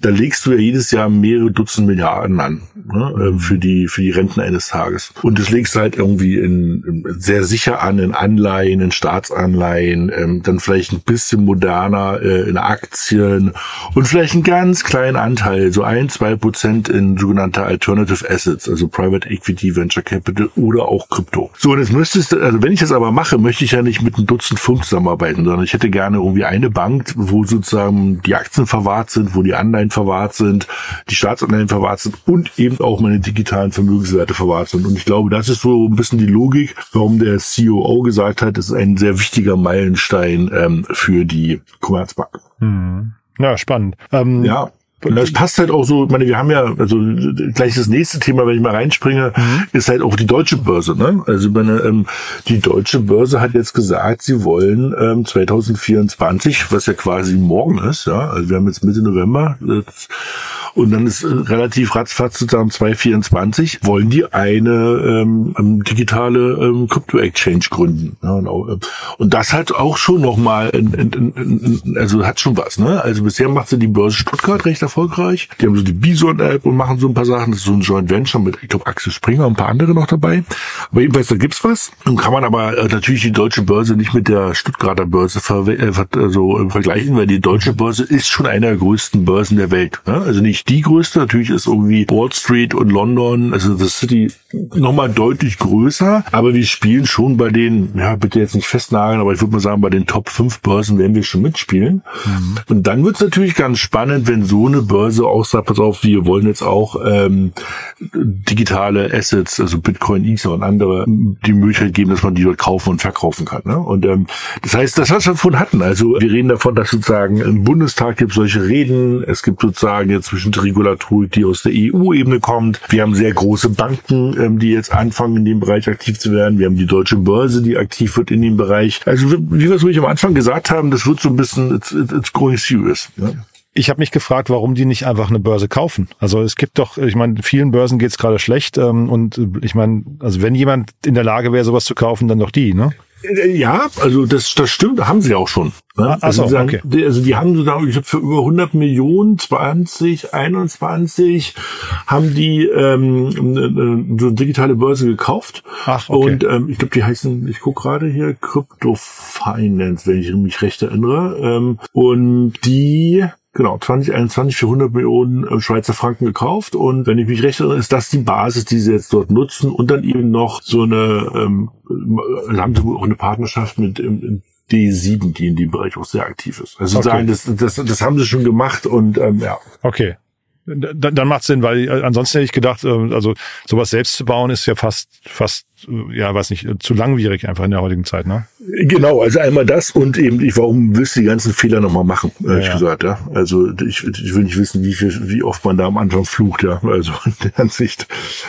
da legst du ja jedes Jahr mehrere Dutzend Milliarden an ne, äh, für die für die Renten eines Tages und das legst du halt irgendwie in sehr sicher an in Anleihen, in Staatsanleihen, ähm, dann vielleicht vielleicht ein bisschen moderner äh, in Aktien und vielleicht einen ganz kleinen Anteil, so ein, zwei Prozent in sogenannte Alternative Assets, also Private Equity, Venture Capital oder auch Krypto. So, und jetzt müsstest du, also wenn ich das aber mache, möchte ich ja nicht mit einem Dutzend Firmen zusammenarbeiten, sondern ich hätte gerne irgendwie eine Bank, wo sozusagen die Aktien verwahrt sind, wo die Anleihen verwahrt sind, die Staatsanleihen verwahrt sind und eben auch meine digitalen Vermögenswerte verwahrt sind. Und ich glaube, das ist so ein bisschen die Logik, warum der COO gesagt hat, es ist ein sehr wichtiger Meilenstein äh, ähm, für die Commerzbank. Hm. Ja, spannend. Ähm, ja. Und das passt halt auch so, ich meine, wir haben ja, also gleich das nächste Thema, wenn ich mal reinspringe, mhm. ist halt auch die deutsche Börse. Ne? Also meine, ähm, die deutsche Börse hat jetzt gesagt, sie wollen ähm, 2024, was ja quasi morgen ist, ja, also wir haben jetzt Mitte November, das, und dann ist äh, relativ ratzfatz sozusagen 2024, wollen die eine ähm, ähm, digitale ähm, Crypto-Exchange gründen. Ja, und, auch, äh, und das hat auch schon nochmal, also hat schon was. Ne? Also bisher macht sie die Börse Stuttgart recht erfolgreich. Die haben so die Bison-App und machen so ein paar Sachen. Das ist so ein Joint Venture mit, ich glaube, Axel Springer und ein paar andere noch dabei. Aber jedenfalls, da gibt's was. Nun kann man aber äh, natürlich die deutsche Börse nicht mit der Stuttgarter Börse ver äh, so, äh, vergleichen, weil die deutsche Börse ist schon einer der größten Börsen der Welt. Ne? Also nicht die größte. Natürlich ist irgendwie Wall Street und London, also das City nochmal deutlich größer, aber wir spielen schon bei den, ja, bitte jetzt nicht festnageln, aber ich würde mal sagen, bei den Top 5 Börsen werden wir schon mitspielen. Mhm. Und dann wird es natürlich ganz spannend, wenn so eine Börse auch sagt, pass auf, wir wollen jetzt auch ähm, digitale Assets, also Bitcoin, Ether und andere, die Möglichkeit geben, dass man die dort kaufen und verkaufen kann. Ne? Und ähm, das heißt, das, was wir davon hatten, also wir reden davon, dass sozusagen im Bundestag gibt solche Reden, es gibt sozusagen jetzt zwischen Regulatorik, die aus der EU-Ebene kommt. Wir haben sehr große Banken, ähm, die jetzt anfangen, in dem Bereich aktiv zu werden. Wir haben die deutsche Börse, die aktiv wird in dem Bereich. Also wie wir es ruhig am Anfang gesagt haben, das wird so ein bisschen, it's, it's growing serious. Ja? Ich habe mich gefragt, warum die nicht einfach eine Börse kaufen. Also es gibt doch, ich meine, vielen Börsen geht's gerade schlecht ähm, und ich meine, also wenn jemand in der Lage wäre, sowas zu kaufen, dann doch die, ne? Äh, ja, also das, das stimmt, haben sie auch schon. Ne? Ah, also, sagen, okay. die, also die haben sozusagen, ich glaube, für über 100 Millionen 2021 haben die ähm, so eine digitale Börse gekauft. Ach, okay. Und ähm, ich glaube, die heißen, ich gucke gerade hier, Crypto Finance, wenn ich mich recht erinnere. Ähm, und die Genau, 2021 für 100 Millionen äh, Schweizer Franken gekauft und wenn ich mich recht erinnere, ist das die Basis, die sie jetzt dort nutzen und dann eben noch so eine, ähm, haben sie auch eine Partnerschaft mit ähm, D7, die in dem Bereich auch sehr aktiv ist. Also okay. sagen, das, das, das haben sie schon gemacht und ähm, ja. Okay. Dann, dann macht Sinn, weil äh, ansonsten hätte ich gedacht, äh, also sowas selbst zu bauen ist ja fast, fast, äh, ja, weiß nicht, zu langwierig einfach in der heutigen Zeit, ne? Genau, also einmal das und eben, ich, warum willst du die ganzen Fehler nochmal machen, ehrlich ja. gesagt, ja. Also ich, ich will nicht wissen, wie viel, wie oft man da am Anfang flucht, ja. Also [LAUGHS] in der Ansicht.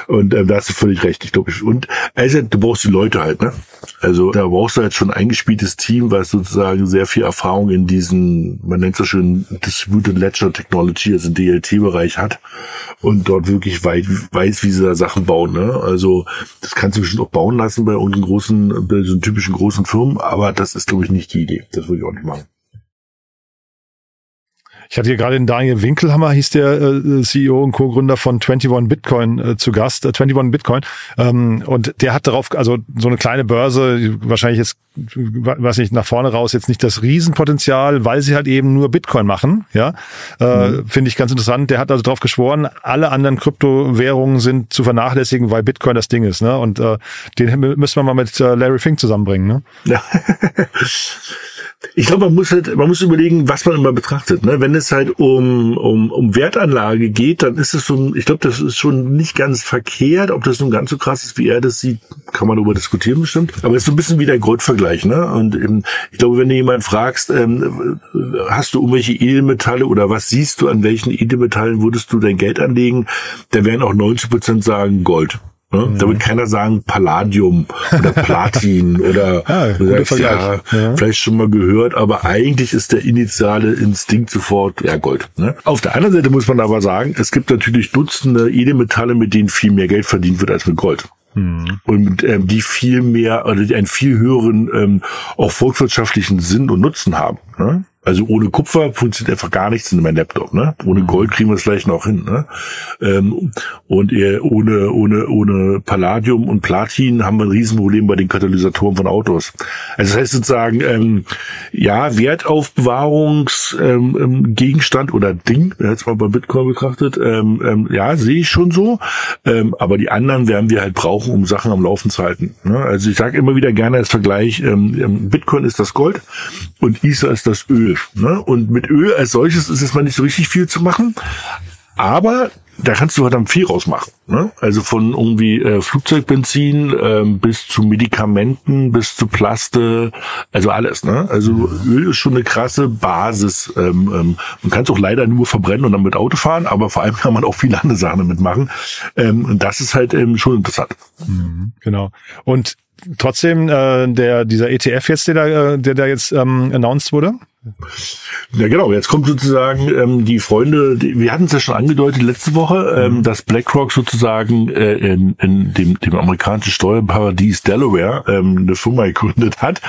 Und ähm, da hast du völlig recht, ich glaube. Und also du brauchst die Leute halt, ne? Also da brauchst du halt schon ein eingespieltes Team, was sozusagen sehr viel Erfahrung in diesen, man nennt es so schön Distributed Ledger Technology, also DLT-Bereich hat und dort wirklich weit, weiß, wie sie da Sachen bauen. Ne? Also das kannst du bestimmt auch bauen lassen bei irgendeinen großen, bei so typischen großen Firmen, aber das ist, glaube ich, nicht die Idee. Das würde ich auch nicht machen. Ich hatte hier gerade den Daniel Winkelhammer, hieß der äh, CEO und Co-Gründer von 21 Bitcoin äh, zu Gast, äh, 21 Bitcoin. Ähm, und der hat darauf, also so eine kleine Börse, wahrscheinlich jetzt, weiß nicht, nach vorne raus jetzt nicht das Riesenpotenzial, weil sie halt eben nur Bitcoin machen. Ja, äh, mhm. finde ich ganz interessant. Der hat also darauf geschworen, alle anderen Kryptowährungen sind zu vernachlässigen, weil Bitcoin das Ding ist. Ne? Und äh, den müssen wir mal mit äh, Larry Fink zusammenbringen. Ne? Ja. [LAUGHS] [LAUGHS] Ich glaube, man muss halt, man muss überlegen, was man immer betrachtet. Ne? Wenn es halt um, um, um Wertanlage geht, dann ist es so, ich glaube, das ist schon nicht ganz verkehrt. Ob das nun ganz so krass ist, wie er das sieht, kann man darüber diskutieren bestimmt. Aber es ist so ein bisschen wie der Goldvergleich. Ne? Und eben, ich glaube, wenn du jemanden fragst, ähm, hast du irgendwelche Edelmetalle oder was siehst du, an welchen Edelmetallen würdest du dein Geld anlegen, da werden auch 90 Prozent sagen Gold. Ne? Mhm. Da wird keiner sagen Palladium oder [LAUGHS] Platin oder, ah, oder sagst, ja, ja, vielleicht schon mal gehört, aber eigentlich ist der initiale Instinkt sofort ja Gold. Ne? Auf der anderen Seite muss man aber sagen, es gibt natürlich Dutzende Edelmetalle, mit denen viel mehr Geld verdient wird als mit Gold. Mhm. Und ähm, die viel mehr oder die einen viel höheren ähm, auch volkswirtschaftlichen Sinn und Nutzen haben. Ne? Also ohne Kupfer funktioniert einfach gar nichts in meinem Laptop, ne? Ohne mhm. Gold kriegen wir es vielleicht noch hin, ne? Ähm, und ohne, ohne, ohne Palladium und Platin haben wir ein Riesenproblem bei den Katalysatoren von Autos. Also das heißt sozusagen, ähm, ja, Wertaufbewahrungsgegenstand ähm, oder Ding, jetzt mal bei Bitcoin betrachtet, ähm, ähm, ja, sehe ich schon so. Ähm, aber die anderen werden wir halt brauchen, um Sachen am Laufen zu halten. Ne? Also ich sage immer wieder gerne als Vergleich, ähm, ähm Bitcoin ist das Gold und Ether ist das Öl. Ne? Und mit Öl als solches ist es mal nicht so richtig viel zu machen. Aber da kannst du verdammt viel rausmachen. Ne? Also von irgendwie äh, Flugzeugbenzin ähm, bis zu Medikamenten, bis zu Plaste, also alles. Ne? Also Öl ist schon eine krasse Basis. Ähm, ähm, man kann es auch leider nur verbrennen und dann mit Auto fahren, aber vor allem kann man auch viele andere Sachen damit machen. Ähm, und das ist halt ähm, schon interessant. Mhm, genau. Und trotzdem äh, der dieser ETF jetzt, der da, äh, der da jetzt ähm, announced wurde? Ja, genau. Jetzt kommt sozusagen ähm, die Freunde, die, wir hatten es ja schon angedeutet letzte Woche, ähm, mhm. dass BlackRock sozusagen äh, in, in dem, dem amerikanischen Steuerparadies Delaware ähm, eine Firma gegründet hat.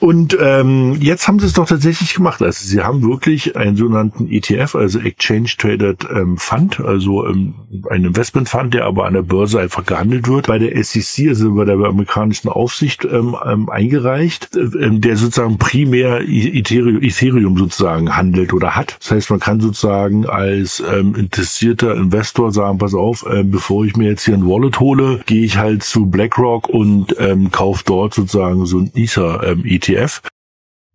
Und ähm, jetzt haben sie es doch tatsächlich gemacht. Also sie haben wirklich einen sogenannten ETF, also Exchange Traded ähm, Fund, also ähm, ein Investment Fund, der aber an der Börse einfach gehandelt wird, bei der SEC, also bei der amerikanischen Aufsicht ähm, ähm, eingereicht, äh, der sozusagen primär Ethereum Ethereum sozusagen handelt oder hat. Das heißt, man kann sozusagen als ähm, interessierter Investor sagen, pass auf, äh, bevor ich mir jetzt hier ein Wallet hole, gehe ich halt zu BlackRock und ähm, kaufe dort sozusagen so ein Ether ähm, ETF.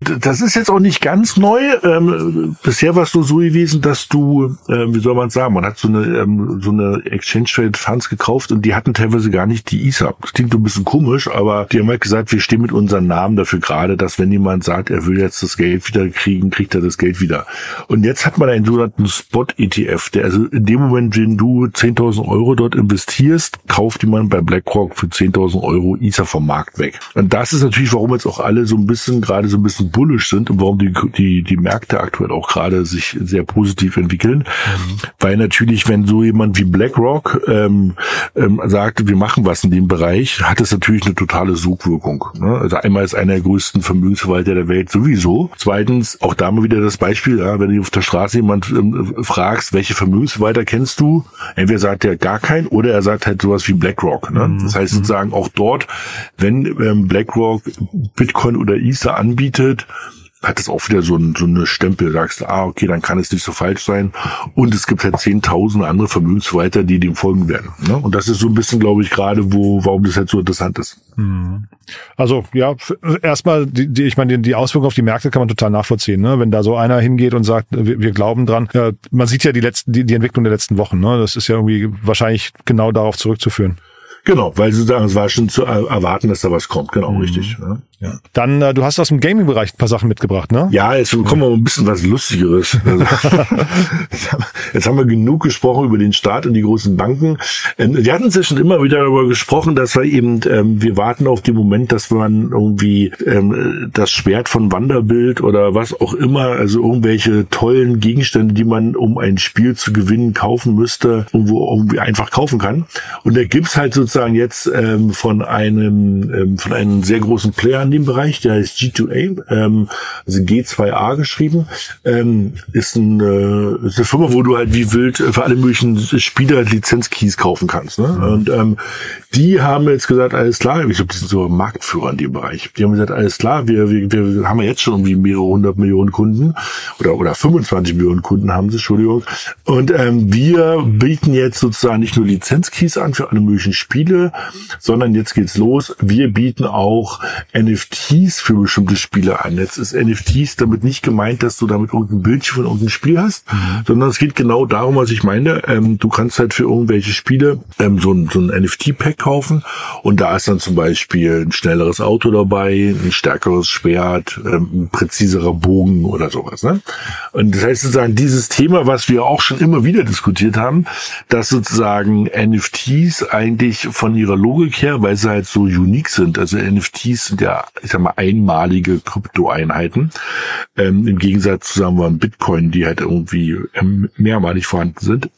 Das ist jetzt auch nicht ganz neu. Ähm, bisher war es nur so gewesen, dass du, ähm, wie soll man sagen, man hat so eine ähm, so eine Exchange Trade Funds gekauft und die hatten teilweise gar nicht die ISA. Das klingt ein bisschen komisch, aber die haben halt gesagt, wir stehen mit unseren Namen dafür gerade, dass wenn jemand sagt, er will jetzt das Geld wieder kriegen, kriegt er das Geld wieder. Und jetzt hat man einen sogenannten Spot ETF, der also in dem Moment, wenn du 10.000 Euro dort investierst, kauft jemand bei BlackRock für 10.000 Euro ISA vom Markt weg. Und das ist natürlich, warum jetzt auch alle so ein bisschen gerade so ein bisschen bullish sind und warum die, die, die Märkte aktuell auch gerade sich sehr positiv entwickeln. Mhm. Weil natürlich, wenn so jemand wie BlackRock ähm, ähm, sagt, wir machen was in dem Bereich, hat das natürlich eine totale Sogwirkung. Ne? Also einmal ist einer der größten Vermögensverwalter der Welt sowieso. Zweitens, auch da mal wieder das Beispiel, ja, wenn du auf der Straße jemand ähm, fragst, welche Vermögensverwalter kennst du? Entweder sagt er gar keinen oder er sagt halt sowas wie BlackRock. Ne? Mhm. Das heißt mhm. sozusagen auch dort, wenn ähm, BlackRock Bitcoin oder Ether anbietet, hat es auch wieder so, ein, so eine Stempel, sagst ah, okay, dann kann es nicht so falsch sein. Und es gibt halt zehntausende andere Vermögensverwalter, die dem folgen werden. Ne? Und das ist so ein bisschen, glaube ich, gerade, wo, warum das halt so interessant ist. Mhm. Also ja, erstmal, die, die, ich meine, die, die Auswirkungen auf die Märkte kann man total nachvollziehen. Ne? Wenn da so einer hingeht und sagt, wir, wir glauben dran, ja, man sieht ja die letzten, die, die Entwicklung der letzten Wochen. Ne? Das ist ja irgendwie wahrscheinlich genau darauf zurückzuführen. Genau, weil sozusagen es war schon zu erwarten, dass da was kommt. Genau, mhm. richtig. Ja. Ja. Dann, äh, du hast aus dem Gaming-Bereich ein paar Sachen mitgebracht, ne? Ja, jetzt kommen wir ein bisschen was Lustigeres. [LAUGHS] Also, [LAUGHS] jetzt haben wir genug gesprochen über den Staat und die großen Banken. Ähm, wir hatten es ja schon immer wieder darüber gesprochen, dass wir eben, ähm, wir warten auf den Moment, dass man irgendwie ähm, das Schwert von Wanderbild oder was auch immer, also irgendwelche tollen Gegenstände, die man, um ein Spiel zu gewinnen, kaufen müsste, irgendwo irgendwie einfach kaufen kann. Und da gibt's halt sozusagen jetzt ähm, von einem, ähm, von einem sehr großen Player in dem Bereich, der heißt G2A, ähm, also G2A geschrieben, ähm, ist, ein, äh, ist eine Firma, wo du halt wie wild für alle möglichen Spieler Lizenzkeys kaufen kannst. Ne? Mhm. Und ähm, die haben jetzt gesagt, alles klar, ich glaube, die sind so Marktführer in dem Bereich. Die haben gesagt, alles klar, wir, wir, wir haben ja jetzt schon irgendwie mehrere hundert Millionen Kunden oder, oder 25 Millionen Kunden haben sie, Entschuldigung. Und ähm, wir bieten jetzt sozusagen nicht nur Lizenzkeys an für alle möglichen Spiele, sondern jetzt geht's los. Wir bieten auch NFTs für bestimmte Spiele an. Jetzt ist NFTs damit nicht gemeint, dass du damit irgendein Bildchen von irgendeinem Spiel hast, mhm. sondern es geht genau darum, was ich meine. Ähm, du kannst halt für irgendwelche Spiele ähm, so ein, so ein NFT-Pack kaufen und da ist dann zum Beispiel ein schnelleres Auto dabei, ein stärkeres Schwert, ähm, ein präziserer Bogen oder sowas. Ne? Und das heißt sozusagen dieses Thema, was wir auch schon immer wieder diskutiert haben, dass sozusagen NFTs eigentlich von ihrer Logik her, weil sie halt so unique sind, also NFTs sind ja, ich sag mal, einmalige Kryptoeinheiten, ähm, im Gegensatz zu sagen wir Bitcoin, die halt irgendwie ähm, mehrmalig vorhanden sind,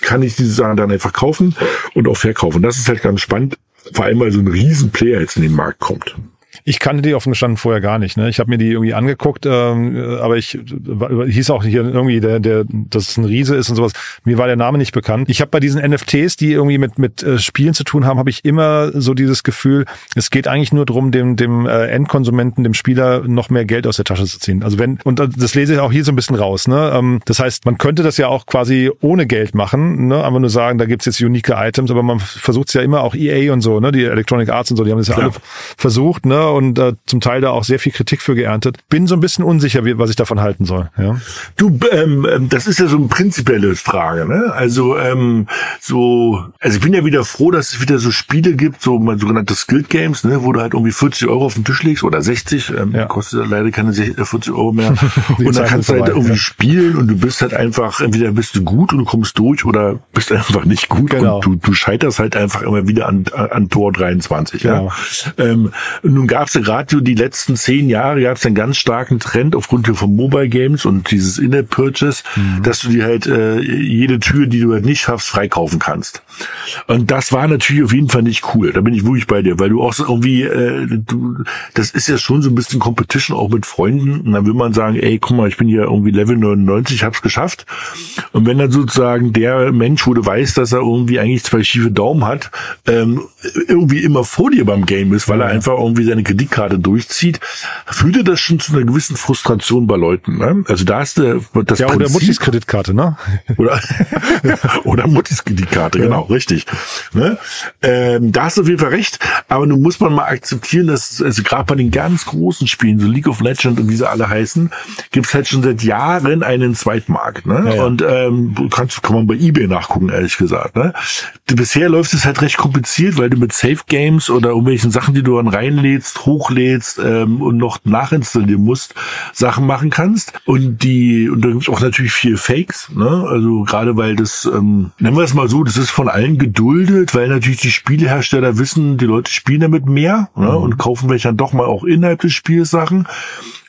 kann ich diese Sachen dann einfach kaufen und auch verkaufen. Das ist halt ganz spannend, vor allem weil so ein Riesenplayer jetzt in den Markt kommt. Ich kannte die offen gestanden vorher gar nicht. Ne? Ich habe mir die irgendwie angeguckt, ähm, aber ich äh, hieß auch hier irgendwie, der, der, dass es ein Riese ist und sowas. Mir war der Name nicht bekannt. Ich habe bei diesen NFTs, die irgendwie mit mit äh, Spielen zu tun haben, habe ich immer so dieses Gefühl, es geht eigentlich nur darum, dem dem äh, Endkonsumenten, dem Spieler noch mehr Geld aus der Tasche zu ziehen. Also wenn und das lese ich auch hier so ein bisschen raus. Ne? Ähm, das heißt, man könnte das ja auch quasi ohne Geld machen, ne? einfach nur sagen, da gibt's jetzt unique Items, aber man versucht es ja immer auch EA und so, ne, die Electronic Arts und so, die haben das ja alle versucht, ne, ne, und äh, zum Teil da auch sehr viel Kritik für geerntet. Bin so ein bisschen unsicher, wie, was ich davon halten soll. Ja. Du, ähm, ähm das ist ja so eine prinzipielle Frage, ne? Also ähm, so, also ich bin ja wieder froh, dass es wieder so Spiele gibt, so mal sogenannte Skill Games, ne, wo du halt irgendwie 40 Euro auf den Tisch legst oder 60, ähm, ja. kostet leider keine 40 Euro mehr. [LAUGHS] und dann kannst du halt irgendwie ja. spielen und du bist halt einfach, entweder bist du gut und du kommst durch oder bist einfach nicht gut genau. und du, du scheiterst halt einfach immer wieder an, an Tor 23. Genau. Ja. Ähm, nun gab es gerade so die letzten zehn Jahre gab es einen ganz starken Trend aufgrund von Mobile Games und dieses In-App-Purchase, mhm. dass du dir halt äh, jede Tür, die du halt nicht schaffst, freikaufen kannst. Und das war natürlich auf jeden Fall nicht cool. Da bin ich wirklich bei dir, weil du auch so irgendwie, äh, du, das ist ja schon so ein bisschen Competition auch mit Freunden. Und dann will man sagen, ey, guck mal, ich bin hier irgendwie Level 99, hab's geschafft. Und wenn dann sozusagen der Mensch, wo du weißt, dass er irgendwie eigentlich zwei schiefe Daumen hat, ähm, irgendwie immer vor dir beim Game ist, weil er einfach irgendwie seine Kreditkarte durchzieht, führte das schon zu einer gewissen Frustration bei Leuten. Ne? Also da ist der, das Ja, Prinzip, oder Muttis Kreditkarte, ne? Oder, [LAUGHS] oder Muttis Kreditkarte, ja. genau, richtig. Ne? Ähm, da hast du auf jeden Fall recht, aber nun muss man mal akzeptieren, dass also gerade bei den ganz großen Spielen, so League of Legends und wie sie alle heißen, gibt's halt schon seit Jahren einen Zweitmarkt. Ne? Ja, ja. Und ähm, kannst, kann man bei eBay nachgucken, ehrlich gesagt. Ne? Bisher läuft es halt recht kompliziert, weil du mit Safe Games oder irgendwelchen Sachen, die du dann reinlädst, hochlädst ähm, und noch nachinstallieren musst, Sachen machen kannst. Und die, und da gibt's auch natürlich viel Fakes, ne? Also gerade weil das, ähm, nennen wir es mal so, das ist von allen geduldet, weil natürlich die Spielehersteller wissen, die Leute spielen damit mehr ne? Mhm. und kaufen welche dann doch mal auch innerhalb des Spiels Sachen.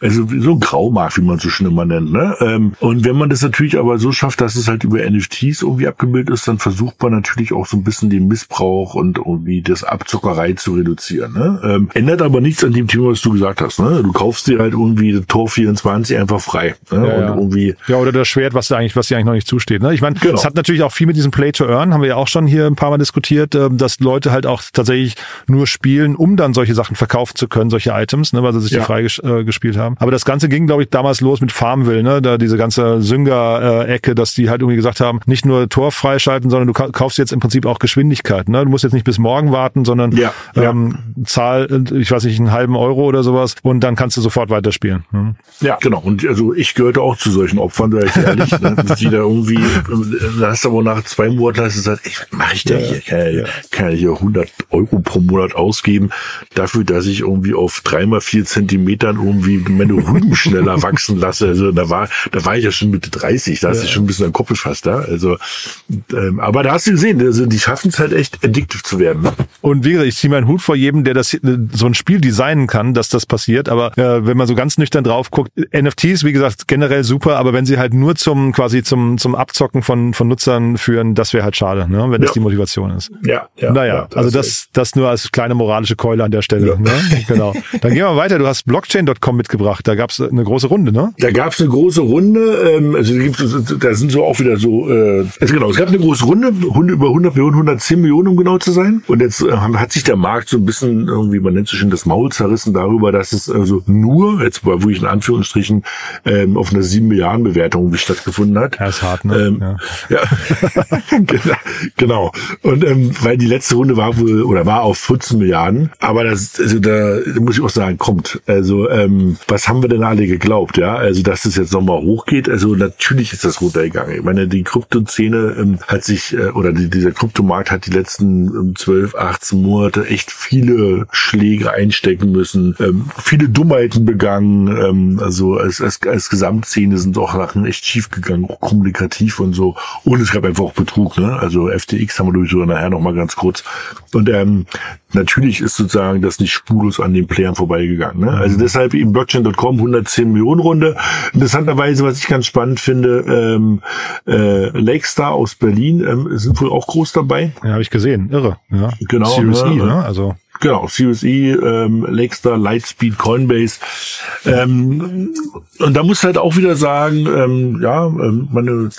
Also so ein Graumarkt, wie man so schön immer nennt. Ne? Ähm, und wenn man das natürlich aber so schafft, dass es halt über NFTs irgendwie abgebildet ist, dann versucht man natürlich auch so ein bisschen den Missbrauch und irgendwie das Abzockerei zu reduzieren. Ne? Ähm, ändert aber nichts an dem Thema, was du gesagt hast. Ne? Du kaufst dir halt irgendwie Tor 24 einfach frei. Ne? Ja, und irgendwie ja, oder das Schwert, was dir eigentlich, was dir eigentlich noch nicht zusteht. Ne? Ich meine, genau. es hat natürlich auch viel mit diesem Play to Earn, haben wir ja auch schon hier ein paar Mal diskutiert, ähm, dass Leute halt auch tatsächlich nur spielen, um dann solche Sachen verkaufen zu können, solche Items, ne, weil sie sich ja. die freigespielt äh, haben haben. Aber das Ganze ging, glaube ich, damals los mit Farmville, ne? Da diese ganze Sünger-Ecke, dass die halt irgendwie gesagt haben, nicht nur Tor freischalten, sondern du kaufst jetzt im Prinzip auch Geschwindigkeit. Ne? Du musst jetzt nicht bis morgen warten, sondern ja, ähm, ja. zahl, ich weiß nicht, einen halben Euro oder sowas und dann kannst du sofort weiterspielen. Ne? Ja, genau. Und also ich gehörte auch zu solchen Opfern, da ich ehrlich, ne? [LAUGHS] die da irgendwie, da hast du aber nach zwei Monaten hast du gesagt, ey, was mache ich denn ja, hier? Kann, ja. kann ich hier 100 Euro pro Monat ausgeben dafür, dass ich irgendwie auf dreimal vier Zentimetern irgendwie meine Rüben schneller wachsen lasse. Also da war, da war ich ja schon Mitte 30, da hast du ja. schon ein bisschen am Kopf gefasst da. Also, ähm, aber da hast du gesehen, also die schaffen es halt echt addictive zu werden. Ne? Und wie gesagt, ich ziehe meinen Hut vor jedem, der das so ein Spiel designen kann, dass das passiert. Aber äh, wenn man so ganz nüchtern drauf guckt, NFTs, wie gesagt, generell super, aber wenn sie halt nur zum quasi zum zum Abzocken von von Nutzern führen, das wäre halt schade, ne? wenn das ja. die Motivation ist. Ja, ja. Naja, ja, das also das das nur als kleine moralische Keule an der Stelle. Ja. Ne? Genau. Dann gehen wir weiter. Du hast Blockchain.com mitgebracht gemacht. Da gab es eine große Runde, ne? Da gab es eine große Runde. Ähm, also da sind so auch wieder so. Äh, also genau, es gab eine große Runde, über 100 Millionen, 110 Millionen, um genau zu sein. Und jetzt äh, hat sich der Markt so ein bisschen irgendwie, man nennt es schon das Maul zerrissen darüber, dass es also nur, jetzt war wirklich in Anführungsstrichen, ähm, auf einer 7 Milliarden Bewertung stattgefunden hat. Das ist hart, ne? Ähm, ja. ja. [LAUGHS] Genau, genau. Und ähm, weil die letzte Runde war wohl oder war auf 14 Milliarden, aber das, also da muss ich auch sagen, kommt. Also ähm, was haben wir denn alle geglaubt, ja? Also, dass es jetzt nochmal hochgeht, also natürlich ist das runtergegangen. Ich meine, die Kryptoszene ähm, hat sich, äh, oder die, dieser Kryptomarkt hat die letzten ähm, 12, 18 Monate echt viele Schläge einstecken müssen, ähm, viele Dummheiten begangen, ähm, also als, als, als Gesamtszene sind auch Sachen echt schief gegangen, auch kommunikativ und so. Und es gab einfach auch Betrug, ne? Also FTX haben wir durch sogar nachher nochmal ganz kurz. Und ähm, natürlich ist sozusagen das nicht spurlos an den Playern vorbeigegangen. Ne? Also deshalb eben Blockchain.com 110 Millionen Runde. Interessanterweise, was ich ganz spannend finde, ähm, äh, Lakestar aus Berlin ähm, sind wohl auch groß dabei. Ja, habe ich gesehen. Irre. Ja. Genau. Series ne? E, ne? Also Genau, Series E, ähm, Lakestar, Lightspeed, Coinbase. Ähm, und da muss halt auch wieder sagen, ähm, ja, ähm, meine,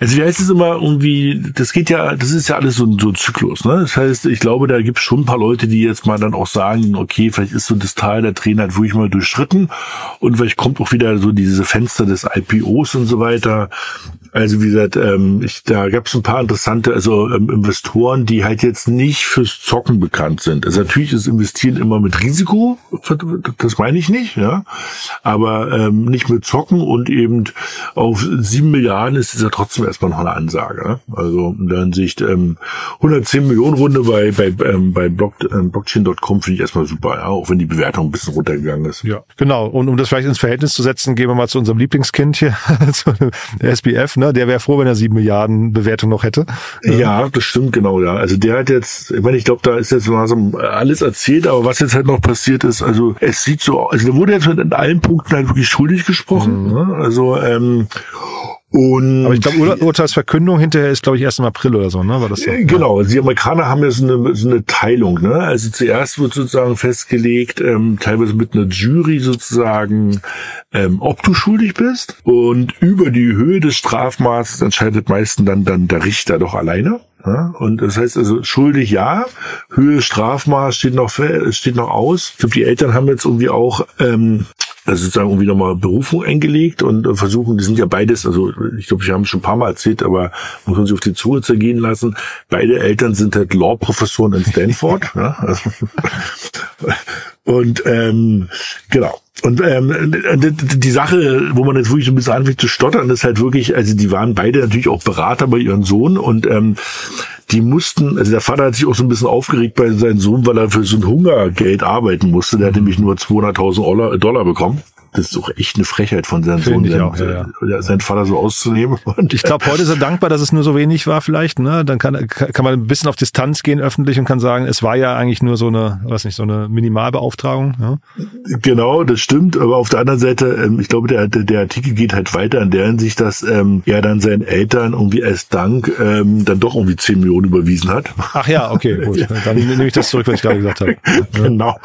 also wie heißt es immer irgendwie, das geht ja, das ist ja alles so, so ein Zyklus, ne? Das heißt, ich glaube, da gibt es schon ein paar Leute, die jetzt mal dann auch sagen, okay, vielleicht ist so das Teil der Trainer halt wirklich mal durchschritten und vielleicht kommt auch wieder so diese Fenster des IPOs und so weiter. Also wie gesagt, ähm, ich, da gab es ein paar interessante, also ähm, Investoren, die halt jetzt nicht fürs Zocken bekannt sind. Also natürlich ist Investieren immer mit Risiko, das meine ich nicht, ja, aber ähm, nicht mit Zocken und eben auf sieben Milliarden ist es ja trotzdem erstmal noch eine Ansage. Ne? Also in der Hinsicht ähm, 110 Millionen Runde bei bei ähm, bei Block, ähm, Blockchain.com finde ich erstmal super, ja, auch wenn die Bewertung ein bisschen runtergegangen ist. Ja, genau. Und um das vielleicht ins Verhältnis zu setzen, gehen wir mal zu unserem Lieblingskind hier, [LAUGHS] zu SBF. Ne? Der wäre froh, wenn er sieben Milliarden Bewertung noch hätte. Ja, das stimmt genau. Ja, also der hat jetzt, ich meine, ich glaube, da ist jetzt langsam alles erzählt, aber was jetzt halt noch passiert ist, also es sieht so, also da wurde jetzt in allen Punkten halt wirklich schuldig gesprochen. Mhm. Ne? Also ähm, und Aber ich glaube, Ur Urteilsverkündung hinterher ist, glaube ich, erst im April oder so, ne? War das so? Äh, genau, die Amerikaner haben ja so eine, so eine Teilung, ne? Also zuerst wird sozusagen festgelegt, ähm, teilweise mit einer Jury sozusagen, ähm, ob du schuldig bist. Und über die Höhe des Strafmaßes entscheidet meistens dann, dann der Richter doch alleine. Ja, und das heißt also schuldig ja, Höhe Strafmaß steht noch steht noch aus. Ich glaube, die Eltern haben jetzt irgendwie auch ähm, also sozusagen irgendwie nochmal Berufung eingelegt und versuchen, die sind ja beides, also ich glaube, ich habe es schon ein paar Mal erzählt, aber muss man sich auf die Zunge zergehen lassen. Beide Eltern sind halt Law-Professoren in Stanford. [LAUGHS] ja, also und ähm, genau. Und ähm, die Sache, wo man jetzt wirklich ein bisschen anfängt zu stottern, ist halt wirklich, also die waren beide natürlich auch Berater bei ihrem Sohn und ähm, die mussten, also der Vater hat sich auch so ein bisschen aufgeregt bei seinem Sohn, weil er für so ein Hungergeld arbeiten musste. Der hat nämlich nur 200.000 Dollar bekommen das ist auch echt eine Frechheit von seinem Sohn, seinen, auch, ja, ja. seinen Vater so auszunehmen. [LAUGHS] Und ich glaube, heute ist er dankbar, dass es nur so wenig war vielleicht. Ne? Dann kann, kann man ein bisschen auf Distanz gehen öffentlich und kann sagen, es war ja eigentlich nur so eine, was nicht, so eine Minimalbeauftragung. Ja? Genau, das stimmt. Aber auf der anderen Seite, ähm, ich glaube, der, der Artikel geht halt weiter in der Hinsicht, dass ähm, er dann seinen Eltern irgendwie als Dank ähm, dann doch irgendwie 10 Millionen überwiesen hat. Ach ja, okay, [LAUGHS] gut. Dann nehme ich das zurück, was ich gerade gesagt habe. [LAUGHS] genau.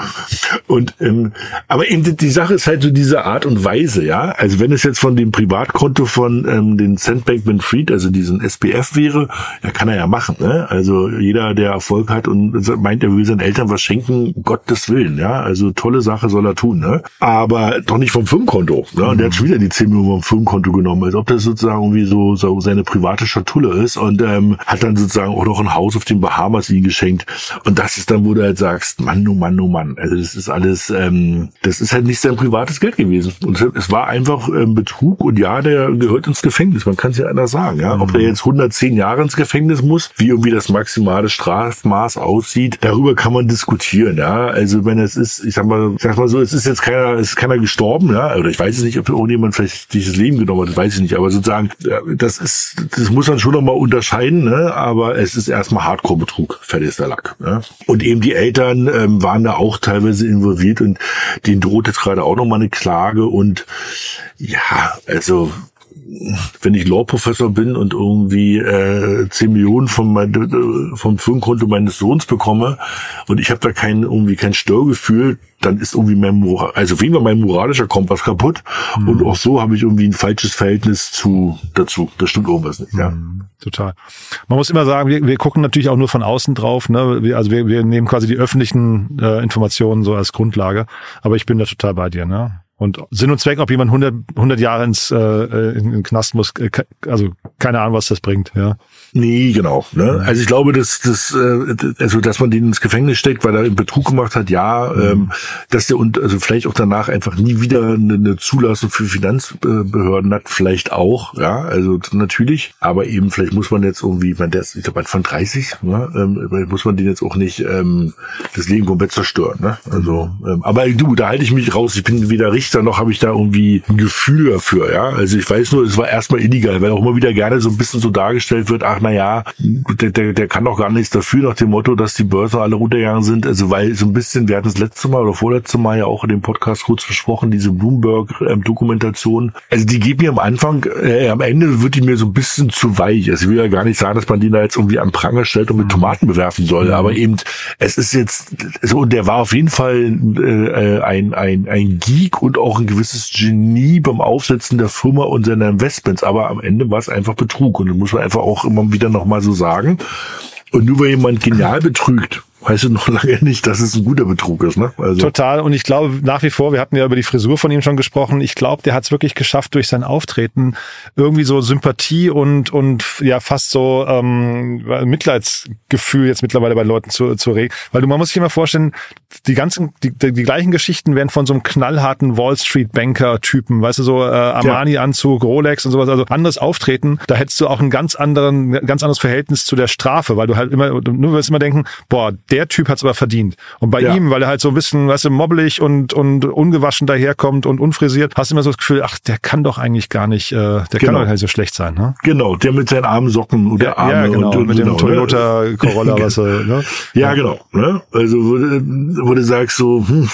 Und ähm, aber eben die, die Sache ist halt so diese Art und Weise, ja. Also wenn es jetzt von dem Privatkonto von ähm, den Sandbankman Fried, also diesen SPF wäre, ja, kann er ja machen, ne? Also jeder, der Erfolg hat und meint, er will seinen Eltern was schenken, Gottes Willen, ja. Also tolle Sache soll er tun, ne? Aber doch nicht vom Firmenkonto, ne? Und der hat schon wieder die 10 Millionen vom Firmenkonto genommen, als ob das sozusagen irgendwie so, so seine private Schatulle ist und ähm, hat dann sozusagen auch noch ein Haus auf den Bahamas ihm geschenkt. Und das ist dann, wo du halt sagst, Mann, oh Mann, oh Mann. Also das ist alles, ähm, das ist halt nicht sein privates Geld gewesen. Und es war einfach ähm, Betrug und ja, der gehört ins Gefängnis. Man kann es ja anders sagen. Ja? Ob der jetzt 110 Jahre ins Gefängnis muss, wie irgendwie das maximale Strafmaß aussieht, darüber kann man diskutieren. Ja, also wenn es ist, ich sag mal, ich sag mal so, es ist jetzt keiner, es ist keiner gestorben, ja, oder ich weiß es nicht, ob irgendjemand vielleicht dieses Leben genommen hat, das weiß ich nicht. Aber sozusagen, das ist, das muss man schon nochmal unterscheiden. Ne? Aber es ist erstmal Hardcore-Betrug, fertig ist der Lack. Ja? Und eben die Eltern ähm, waren da auch teilweise involviert und denen droht jetzt gerade auch nochmal eine Klage und ja, also wenn ich Law-Professor bin und irgendwie äh, 10 Millionen vom, mein, vom Firmenkonto meines Sohns bekomme und ich habe da kein irgendwie kein Störgefühl, dann ist irgendwie mein Moral, also auf jeden Fall mein moralischer Kompass kaputt mhm. und auch so habe ich irgendwie ein falsches Verhältnis zu dazu. Das stimmt irgendwas nicht, ja. Mhm, total. Man muss immer sagen, wir, wir gucken natürlich auch nur von außen drauf, ne? Wir, also wir, wir nehmen quasi die öffentlichen äh, Informationen so als Grundlage, aber ich bin da total bei dir, ne? Und Sinn und Zweck, ob jemand 100, 100 Jahre ins äh, in, in Knast muss, äh, also keine Ahnung, was das bringt. Ja. Nee, genau. Ne? Also ich glaube, dass, dass, äh, also, dass man den ins Gefängnis steckt, weil er einen Betrug gemacht hat, ja, mhm. ähm, dass der und also vielleicht auch danach einfach nie wieder eine, eine Zulassung für Finanzbehörden hat, vielleicht auch, ja, also natürlich, aber eben vielleicht muss man jetzt irgendwie, man der ist, ich glaube, von 30, ne? ähm, muss man den jetzt auch nicht ähm, das Leben komplett zerstören. Ne? Also, ähm, aber du, da halte ich mich raus, ich bin weder Richter noch habe ich da irgendwie ein Gefühl dafür, ja. Also ich weiß nur, es war erstmal illegal, weil auch immer wieder gerne so ein bisschen so dargestellt wird, ach na ja, der, der, der kann doch gar nichts dafür, nach dem Motto, dass die Börse alle runtergegangen sind. Also weil so ein bisschen, wir hatten das letzte Mal oder vorletzte Mal ja auch in dem Podcast kurz versprochen, diese Bloomberg-Dokumentation. also die geht mir am Anfang, äh, am Ende wird die mir so ein bisschen zu weich. Also ich will ja gar nicht sagen, dass man die da jetzt irgendwie am Pranger stellt und mit Tomaten bewerfen soll, mhm. aber eben, es ist jetzt so, und der war auf jeden Fall äh, ein, ein, ein Geek und auch ein gewisses Genie beim Aufsetzen der Firma und seiner Investments, aber am Ende war es einfach Betrug und das muss man einfach auch immer wieder nochmal so sagen. Und nur weil jemand genial betrügt, weißt du noch lange nicht, dass es ein guter Betrug ist. Ne? Also. Total. Und ich glaube nach wie vor, wir hatten ja über die Frisur von ihm schon gesprochen, ich glaube, der hat es wirklich geschafft, durch sein Auftreten irgendwie so Sympathie und, und ja fast so ähm, Mitleidsgefühl jetzt mittlerweile bei Leuten zu, zu regen. Weil du, man muss sich immer vorstellen, die ganzen, die, die, die gleichen Geschichten werden von so einem knallharten Wall Street Banker Typen, weißt du, so äh, Armani-Anzug, Rolex und sowas, also anderes Auftreten, da hättest du auch einen ganz anderen, ganz anderes Verhältnis zu der Strafe, weil du halt immer, du wirst immer denken, boah, der Typ hat's aber verdient. Und bei ja. ihm, weil er halt so ein bisschen, weißt du, mobbelig und, und ungewaschen daherkommt und unfrisiert, hast du immer so das Gefühl, ach, der kann doch eigentlich gar nicht, äh, der genau. kann doch nicht so schlecht sein, ne? Genau, der mit seinen armen Socken oder ja, Arme ja, genau, und, und mit genau, dem Toyota ne? Corolla, [LAUGHS] was er, ne? Ja, genau, ne? Also, wo, wo du sagst so, hm.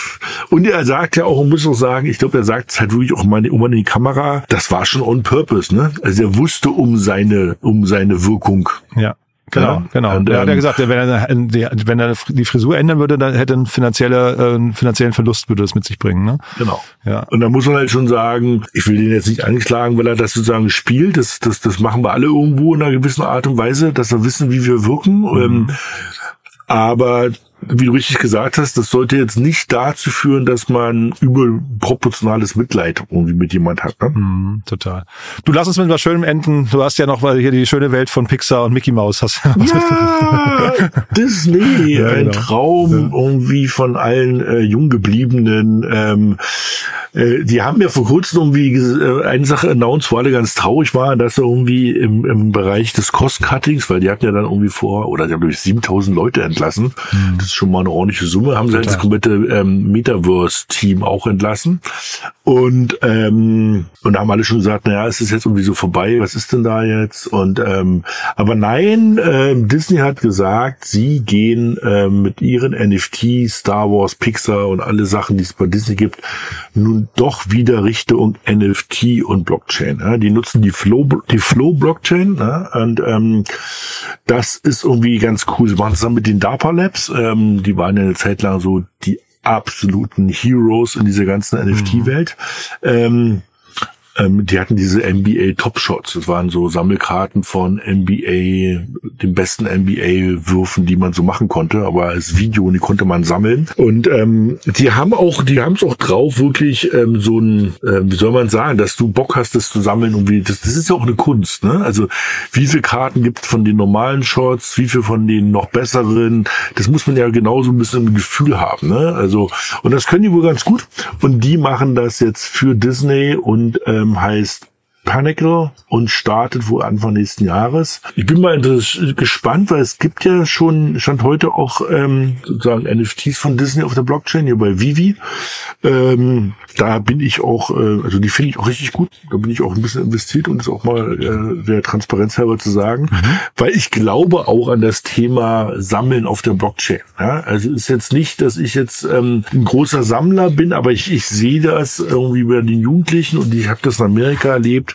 und er sagt ja auch, und muss auch sagen, ich glaube, er sagt es halt wirklich auch mal um in die Kamera, das war schon on purpose, ne? Also er wusste um seine, um seine Wirkung. Ja. Genau, genau. Und, er hat ja ähm, gesagt, wenn er, wenn er die Frisur ändern würde, dann hätte ein finanzieller, äh, einen finanziellen Verlust würde das mit sich bringen. Ne? Genau. Ja. Und da muss man halt schon sagen, ich will den jetzt nicht anklagen, weil er das sozusagen spielt. Das, das, das machen wir alle irgendwo in einer gewissen Art und Weise, dass wir wissen, wie wir wirken. Mhm. Ähm, aber wie du richtig gesagt hast, das sollte jetzt nicht dazu führen, dass man überproportionales Mitleid irgendwie mit jemand hat. Ne? Mm, total. Du lass uns mit was Schönem enden. Du hast ja noch weil hier die schöne Welt von Pixar und Mickey Mouse. Hast ja, [LAUGHS] Disney, ja, ein genau. Traum ja. irgendwie von allen äh, Junggebliebenen. Ähm, äh, die haben ja vor kurzem irgendwie äh, eine Sache announced, wo alle ganz traurig waren, dass er irgendwie im, im Bereich des Cost-Cuttings, weil die hatten ja dann irgendwie vor, oder die haben durch 7000 Leute entlassen. Mhm. Das schon mal eine ordentliche Summe. Haben sie halt das komplette ähm, Metaverse-Team auch entlassen. Und, ähm, und haben alle schon gesagt, naja, es ist jetzt irgendwie so vorbei, was ist denn da jetzt? Und ähm, aber nein, äh, Disney hat gesagt, sie gehen äh, mit ihren NFT, Star Wars, Pixar und alle Sachen, die es bei Disney gibt, nun doch wieder Richtung NFT und Blockchain. Ja? Die nutzen die Flow, die Flow Blockchain ja? und ähm, das ist irgendwie ganz cool. Sie machen dann mit den DARPA Labs. Ähm, die waren ja eine Zeit lang so die absoluten Heroes in dieser ganzen NFT-Welt. Mhm. Ähm, ähm, die hatten diese NBA Top Shots. Das waren so Sammelkarten von NBA, den besten NBA-Würfen, die man so machen konnte, aber als Video, die konnte man sammeln. Und ähm, die haben auch, die haben es auch drauf, wirklich ähm, so ein, äh, wie soll man sagen, dass du Bock hast, das zu sammeln und wie, das, das ist ja auch eine Kunst, ne? Also wie viele Karten gibt es von den normalen Shots, wie viel von den noch besseren? Das muss man ja genauso ein bisschen ein Gefühl haben, ne? Also und das können die wohl ganz gut. Und die machen das jetzt für Disney und ähm, heißt Panicle und startet wohl Anfang nächsten Jahres. Ich bin mal gespannt, weil es gibt ja schon, stand heute auch ähm, sozusagen NFTs von Disney auf der Blockchain, hier bei Vivi. Ähm, da bin ich auch, äh, also die finde ich auch richtig gut. Da bin ich auch ein bisschen investiert und das auch mal äh, der Transparenz halber zu sagen, mhm. weil ich glaube auch an das Thema Sammeln auf der Blockchain. Ja? Also ist jetzt nicht, dass ich jetzt ähm, ein großer Sammler bin, aber ich, ich sehe das irgendwie bei den Jugendlichen und ich habe das in Amerika erlebt,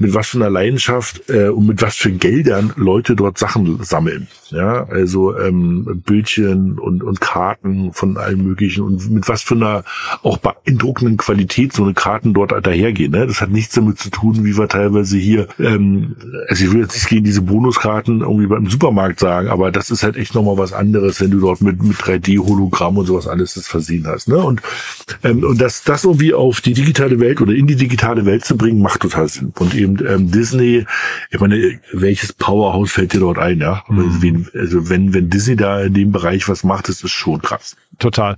mit was für einer Leidenschaft äh, und mit was für Geldern Leute dort Sachen sammeln. Ja, also ähm, Bildchen und, und Karten von allem möglichen und mit was für einer auch beeindruckenden Qualität so eine Karten dort dahergehen. Ne? Das hat nichts damit zu tun, wie wir teilweise hier, ähm, also ich will jetzt nicht gegen diese Bonuskarten irgendwie beim Supermarkt sagen, aber das ist halt echt nochmal was anderes, wenn du dort mit, mit 3D-Hologramm und sowas alles das versehen hast. Ne? Und, ähm, und das, das irgendwie auf die digitale Welt oder in die digitale Welt zu bringen, macht total Sinn. Und eben ähm, Disney, ich meine, welches Powerhouse fällt dir dort ein, ja? Mhm also wenn, wenn Disney da in dem Bereich was macht, ist das schon krass. Total.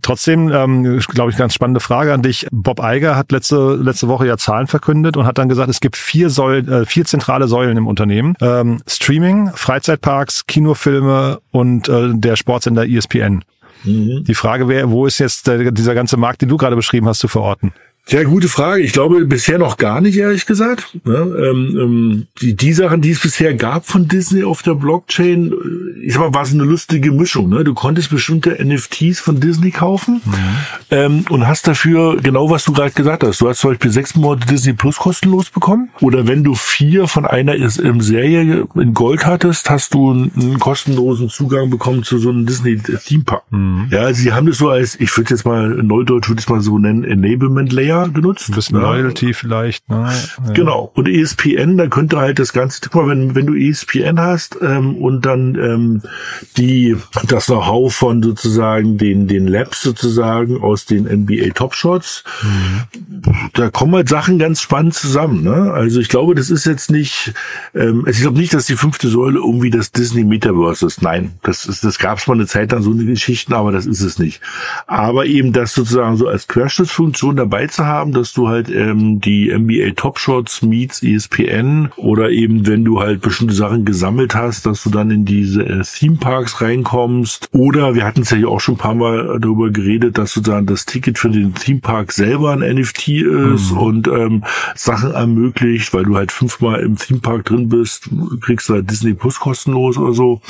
Trotzdem, ähm, glaube ich, ganz spannende Frage an dich. Bob Eiger hat letzte letzte Woche ja Zahlen verkündet und hat dann gesagt, es gibt vier Säulen, äh, vier zentrale Säulen im Unternehmen: ähm, Streaming, Freizeitparks, Kinofilme und äh, der Sportsender ESPN. Mhm. Die Frage wäre, wo ist jetzt der, dieser ganze Markt, den du gerade beschrieben hast, zu verorten? Ja, gute Frage. Ich glaube bisher noch gar nicht, ehrlich gesagt. Ja, ähm, ähm, die, die Sachen, die es bisher gab von Disney auf der Blockchain, äh, ich sag mal, war es eine lustige Mischung. Ne? Du konntest bestimmte NFTs von Disney kaufen mhm. ähm, und hast dafür genau, was du gerade gesagt hast. Du hast zum Beispiel sechs Monate Disney Plus kostenlos bekommen. Oder wenn du vier von einer ähm, Serie in Gold hattest, hast du einen, kostenlosen Zugang bekommen zu so einem Disney Theme Park. Mhm. Ja, sie haben das so als, ich würde jetzt mal neudeutsch würde ich mal so nennen, Enablement Layer genutzt. Ein bisschen ne? Loyalty vielleicht. Ne? Ja. Genau. Und ESPN, da könnte halt das Ganze, guck mal, wenn, wenn du ESPN hast ähm, und dann ähm, die das Know-how von sozusagen den, den Labs sozusagen aus den NBA Top Shots, mhm. da kommen halt Sachen ganz spannend zusammen. Ne? Also ich glaube, das ist jetzt nicht, ähm, also ich glaube nicht, dass die fünfte Säule irgendwie das Disney Metaverse ist. Nein, das ist, das gab es mal eine Zeit lang so eine Geschichten, aber das ist es nicht. Aber eben das sozusagen so als Querschnittsfunktion dabei zu haben, dass du halt ähm, die NBA Top Shots meets ESPN oder eben wenn du halt bestimmte Sachen gesammelt hast, dass du dann in diese äh, Theme Parks reinkommst. Oder wir hatten es ja hier auch schon ein paar Mal darüber geredet, dass sozusagen das Ticket für den Theme Park selber ein NFT ist mhm. und ähm, Sachen ermöglicht, weil du halt fünfmal im Theme Park drin bist, kriegst du halt Disney Plus kostenlos oder so.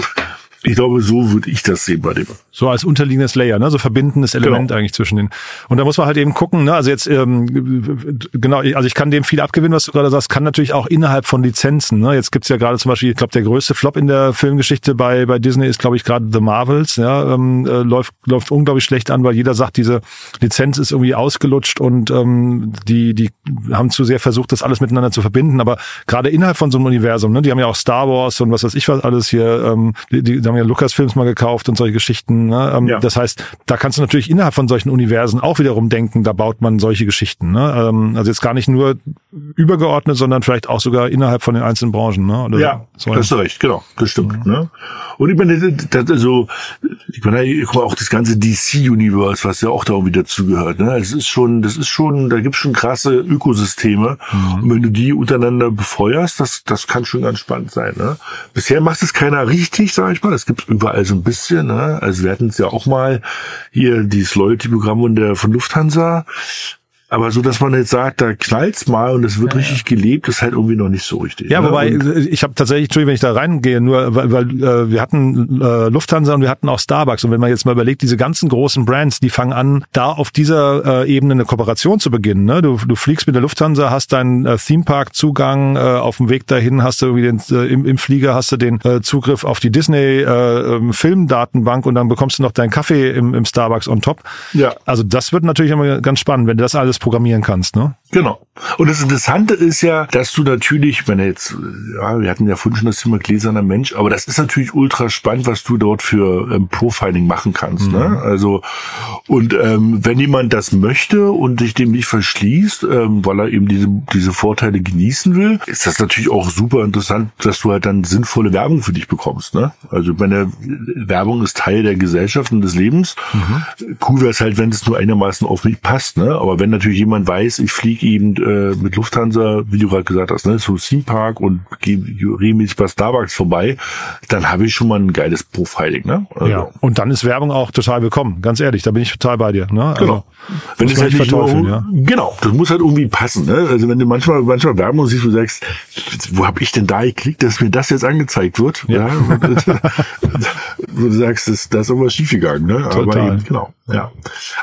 Ich glaube, so würde ich das sehen bei dem. So als unterliegendes Layer, ne? so verbindendes Element genau. eigentlich zwischen den. Und da muss man halt eben gucken, ne? also jetzt ähm, genau, also ich kann dem viel abgewinnen, was du gerade sagst, kann natürlich auch innerhalb von Lizenzen. Ne? Jetzt gibt's ja gerade zum Beispiel, ich glaube, der größte Flop in der Filmgeschichte bei bei Disney ist, glaube ich, gerade The Marvels. Ja, ähm, äh, läuft läuft unglaublich schlecht an, weil jeder sagt, diese Lizenz ist irgendwie ausgelutscht und ähm, die die haben zu sehr versucht, das alles miteinander zu verbinden. Aber gerade innerhalb von so einem Universum, ne? die haben ja auch Star Wars und was weiß ich was alles hier, ähm, die, die haben ja Lucasfilms mal gekauft und solche Geschichten. Ne? Ähm, ja. Das heißt, da kannst du natürlich innerhalb von solchen Universen auch wiederum denken, da baut man solche Geschichten. Ne? Ähm, also jetzt gar nicht nur übergeordnet, sondern vielleicht auch sogar innerhalb von den einzelnen Branchen. Ne? Oder ja, so hast du recht, genau, das stimmt. Mhm. Ne? Und ich meine, das, also, ich meine, guck mal, auch das ganze DC-Universe, was ja auch da irgendwie dazugehört. Ne? Es ist schon, das ist schon, da gibt's schon krasse Ökosysteme. Mhm. Und wenn du die untereinander befeuerst, das, das kann schon ganz spannend sein. Ne? Bisher macht es keiner richtig, sag ich mal. Es gibt überall so ein bisschen. Ne? Also wir hatten es ja auch mal hier dieses Loyalty-Programm von Lufthansa. Aber so, dass man jetzt sagt, da knallt's mal und es wird ja, richtig ja. gelebt, ist halt irgendwie noch nicht so richtig. Ja, ne? wobei und ich habe tatsächlich, Entschuldigung, wenn ich da reingehe, nur weil, weil äh, wir hatten äh, Lufthansa und wir hatten auch Starbucks und wenn man jetzt mal überlegt, diese ganzen großen Brands, die fangen an, da auf dieser äh, Ebene eine Kooperation zu beginnen. Ne? Du, du fliegst mit der Lufthansa, hast deinen äh, Theme-Park-Zugang, äh, auf dem Weg dahin hast du irgendwie den, äh, im, im Flieger hast du den äh, Zugriff auf die Disney äh, ähm, und dann bekommst du noch deinen Kaffee im, im Starbucks on top. Ja. Also das wird natürlich immer ganz spannend, wenn du das alles programmieren kannst, ne? Genau. Und das Interessante ist ja, dass du natürlich, wenn jetzt, ja, wir hatten ja vorhin schon das Thema gläserner Mensch, aber das ist natürlich ultra spannend, was du dort für ähm, Profiling machen kannst. Ne? Mhm. Ne? Also, und ähm, wenn jemand das möchte und sich dem nicht verschließt, ähm, weil er eben diese, diese Vorteile genießen will, ist das natürlich auch super interessant, dass du halt dann sinnvolle Werbung für dich bekommst. Ne? Also meine Werbung ist Teil der Gesellschaft und des Lebens. Mhm. Cool wäre es halt, wenn es nur einigermaßen auf mich passt. Ne? Aber wenn natürlich jemand weiß, ich fliege eben äh, mit Lufthansa, wie du gerade gesagt hast, ne, so Theme Park und regelmäßig bei Starbucks vorbei, dann habe ich schon mal ein geiles Profiling. Ne? Also. Ja, und dann ist Werbung auch total willkommen, ganz ehrlich, da bin ich total bei dir. Ne? Also, genau. Wenn es halt nicht verteufeln, nur, ja. Genau, das muss halt irgendwie passen. Ne? Also wenn du manchmal manchmal Werbung siehst, wo du sagst, wo habe ich denn da geklickt, dass mir das jetzt angezeigt wird? Ja. ja [LAUGHS] wo du sagst, das, das ist aber schiefgegangen. Ne? Total. Aber eben, genau. Ja.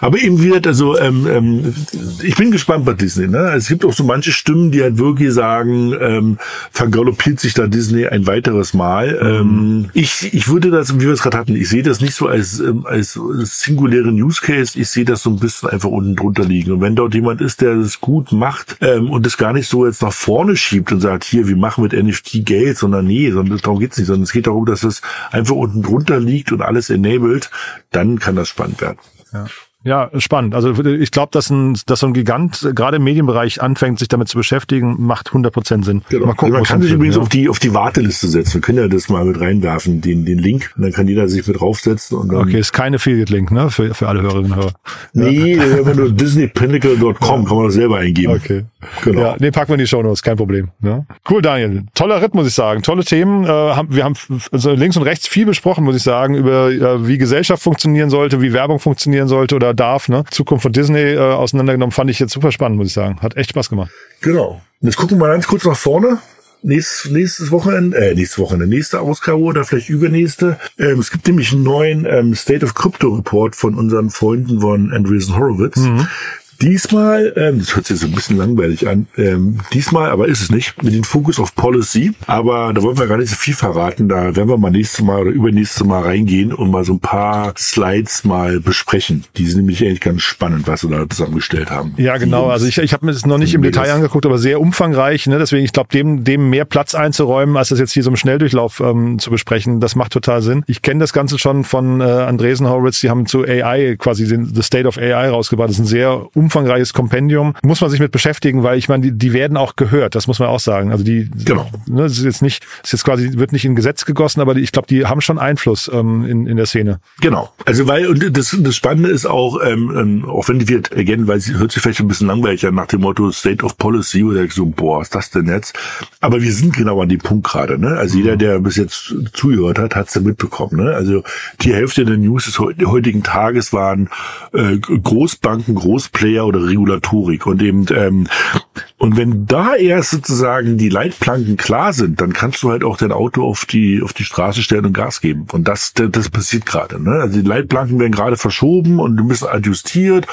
Aber eben wird also ähm, ähm, ich bin gespannt bei Disney. Ne? Es gibt auch so manche Stimmen, die halt wirklich sagen, ähm, vergaloppiert sich da Disney ein weiteres Mal. Mhm. Ähm, ich, ich würde das, wie wir es gerade hatten, ich sehe das nicht so als, ähm, als singulären Use Case. Ich sehe das so ein bisschen einfach unten drunter liegen. Und wenn dort jemand ist, der das gut macht ähm, und das gar nicht so jetzt nach vorne schiebt und sagt, hier, wir machen mit NFT Geld, sondern nee, sondern darum geht's nicht, sondern es geht darum, dass es einfach unten drunter liegt und alles enabled, dann kann das spannend werden. Ja. Ja, spannend. Also ich glaube, dass, ein, dass so ein Gigant gerade im Medienbereich anfängt, sich damit zu beschäftigen, macht 100% Sinn. Genau. Mal gucken, man kann sich übrigens ja. auf die auf die Warteliste setzen. Wir können ja das mal mit reinwerfen, den den Link. Und dann kann jeder sich mit draufsetzen. Und dann okay, ist keine Affiliate-Link, ne? Für, für alle Hörerinnen und Hörer. Nee, ja. wenn nur disneypinnacle.com ja. kann man das selber eingeben. Okay. Genau. Ja, nee, packen wir in die Show Notes, kein Problem. Ja. Cool, Daniel. Toller Ritt, muss ich sagen. Tolle Themen. Äh, wir haben also links und rechts viel besprochen, muss ich sagen, über äh, wie Gesellschaft funktionieren sollte, wie Werbung funktionieren sollte oder darf. Ne? Zukunft von Disney äh, auseinandergenommen, fand ich jetzt super spannend, muss ich sagen. Hat echt Spaß gemacht. Genau. Und jetzt gucken wir mal ganz kurz nach vorne nächstes, nächstes Wochenende, äh, nächstes Wochenende, nächste Ausgabe oder vielleicht übernächste. Ähm, es gibt nämlich einen neuen ähm, State of Crypto Report von unseren Freunden von Andreessen Horowitz. Mhm Diesmal, ähm, das hört sich so ein bisschen langweilig an, ähm, diesmal, aber ist es nicht, mit dem Fokus auf Policy. Aber da wollen wir gar nicht so viel verraten. Da werden wir mal nächstes Mal oder übernächstes Mal reingehen und mal so ein paar Slides mal besprechen. Die sind nämlich eigentlich ganz spannend, was wir da zusammengestellt haben. Ja, genau. Also ich, ich habe mir das noch nicht im Detail angeguckt, aber sehr umfangreich. Ne? Deswegen, ich glaube, dem, dem mehr Platz einzuräumen, als das jetzt hier so im Schnelldurchlauf ähm, zu besprechen, das macht total Sinn. Ich kenne das Ganze schon von äh, Andresen Horowitz, die haben zu AI quasi den The State of AI rausgebracht. Das ist ein sehr umfangreiches Kompendium. Muss man sich mit beschäftigen, weil ich meine, die, die werden auch gehört, das muss man auch sagen. Also die, genau. ne, das ist jetzt nicht, ist jetzt quasi, wird nicht in Gesetz gegossen, aber die, ich glaube, die haben schon Einfluss ähm, in, in der Szene. Genau. Also weil, und das, das Spannende ist auch, ähm, ähm auch wenn die wird, again, weil sie hört sich vielleicht ein bisschen langweilig an nach dem Motto State of Policy, oder so, boah, was ist das denn jetzt? Aber wir sind genau an dem Punkt gerade, ne? Also jeder, mhm. der bis jetzt zugehört hat, hat es ja mitbekommen, ne? Also die Hälfte der News des heutigen Tages waren äh, Großbanken, Großplayer oder Regulatorik und eben ähm, und wenn da erst sozusagen die Leitplanken klar sind, dann kannst du halt auch dein Auto auf die auf die Straße stellen und Gas geben. Und das das passiert gerade. Ne? Also die Leitplanken werden gerade verschoben und müssen adjustiert.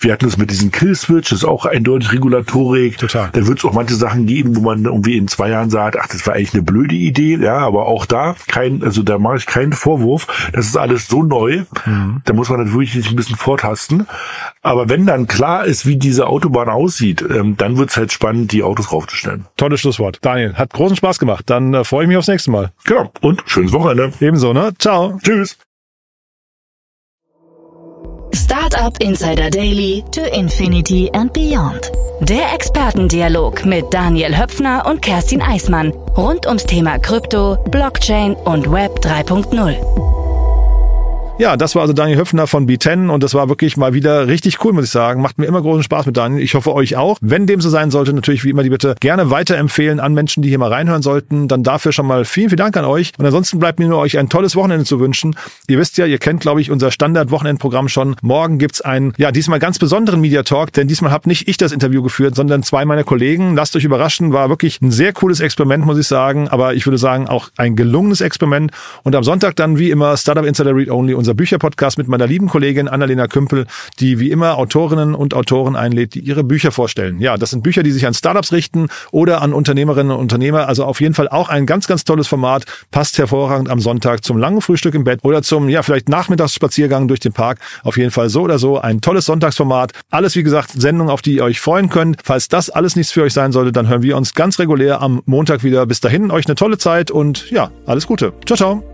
Wir hatten es mit diesem Killswitch, das ist auch eindeutig Regulatorik. Total. Da wird es auch manche Sachen geben, wo man irgendwie in zwei Jahren sagt, ach, das war eigentlich eine blöde Idee. Ja, aber auch da kein, also da mache ich keinen Vorwurf. Das ist alles so neu. Mhm. Da muss man natürlich ein bisschen vortasten. Aber wenn dann klar ist, wie diese Autobahn aussieht, ähm, dann wird's halt spannend, die Autos raufzustellen. Tolles Schlusswort. Daniel, hat großen Spaß gemacht. Dann äh, freue ich mich aufs nächste Mal. Genau. Und schönes Wochenende. Ebenso, ne? Ciao. Tschüss. Startup Insider Daily to Infinity and Beyond. Der Expertendialog mit Daniel Höpfner und Kerstin Eismann rund ums Thema Krypto, Blockchain und Web 3.0. Ja, das war also Daniel Höpfner von B10 und das war wirklich mal wieder richtig cool, muss ich sagen. Macht mir immer großen Spaß mit Daniel. Ich hoffe euch auch. Wenn dem so sein sollte, natürlich wie immer die Bitte gerne weiterempfehlen an Menschen, die hier mal reinhören sollten. Dann dafür schon mal vielen, vielen Dank an euch. Und ansonsten bleibt mir nur euch ein tolles Wochenende zu wünschen. Ihr wisst ja, ihr kennt, glaube ich, unser Standard-Wochenendprogramm schon. Morgen gibt's einen, ja, diesmal ganz besonderen Media Talk, denn diesmal habe nicht ich das Interview geführt, sondern zwei meiner Kollegen. Lasst euch überraschen, war wirklich ein sehr cooles Experiment, muss ich sagen. Aber ich würde sagen, auch ein gelungenes Experiment. Und am Sonntag dann wie immer Startup Insider Read Only, unser Bücherpodcast mit meiner lieben Kollegin Annalena Kümpel, die wie immer Autorinnen und Autoren einlädt, die ihre Bücher vorstellen. Ja, das sind Bücher, die sich an Startups richten oder an Unternehmerinnen und Unternehmer. Also auf jeden Fall auch ein ganz, ganz tolles Format. Passt hervorragend am Sonntag zum langen Frühstück im Bett oder zum, ja, vielleicht Nachmittagsspaziergang durch den Park. Auf jeden Fall so oder so ein tolles Sonntagsformat. Alles, wie gesagt, Sendungen, auf die ihr euch freuen könnt. Falls das alles nichts für euch sein sollte, dann hören wir uns ganz regulär am Montag wieder. Bis dahin, euch eine tolle Zeit und ja, alles Gute. Ciao, ciao.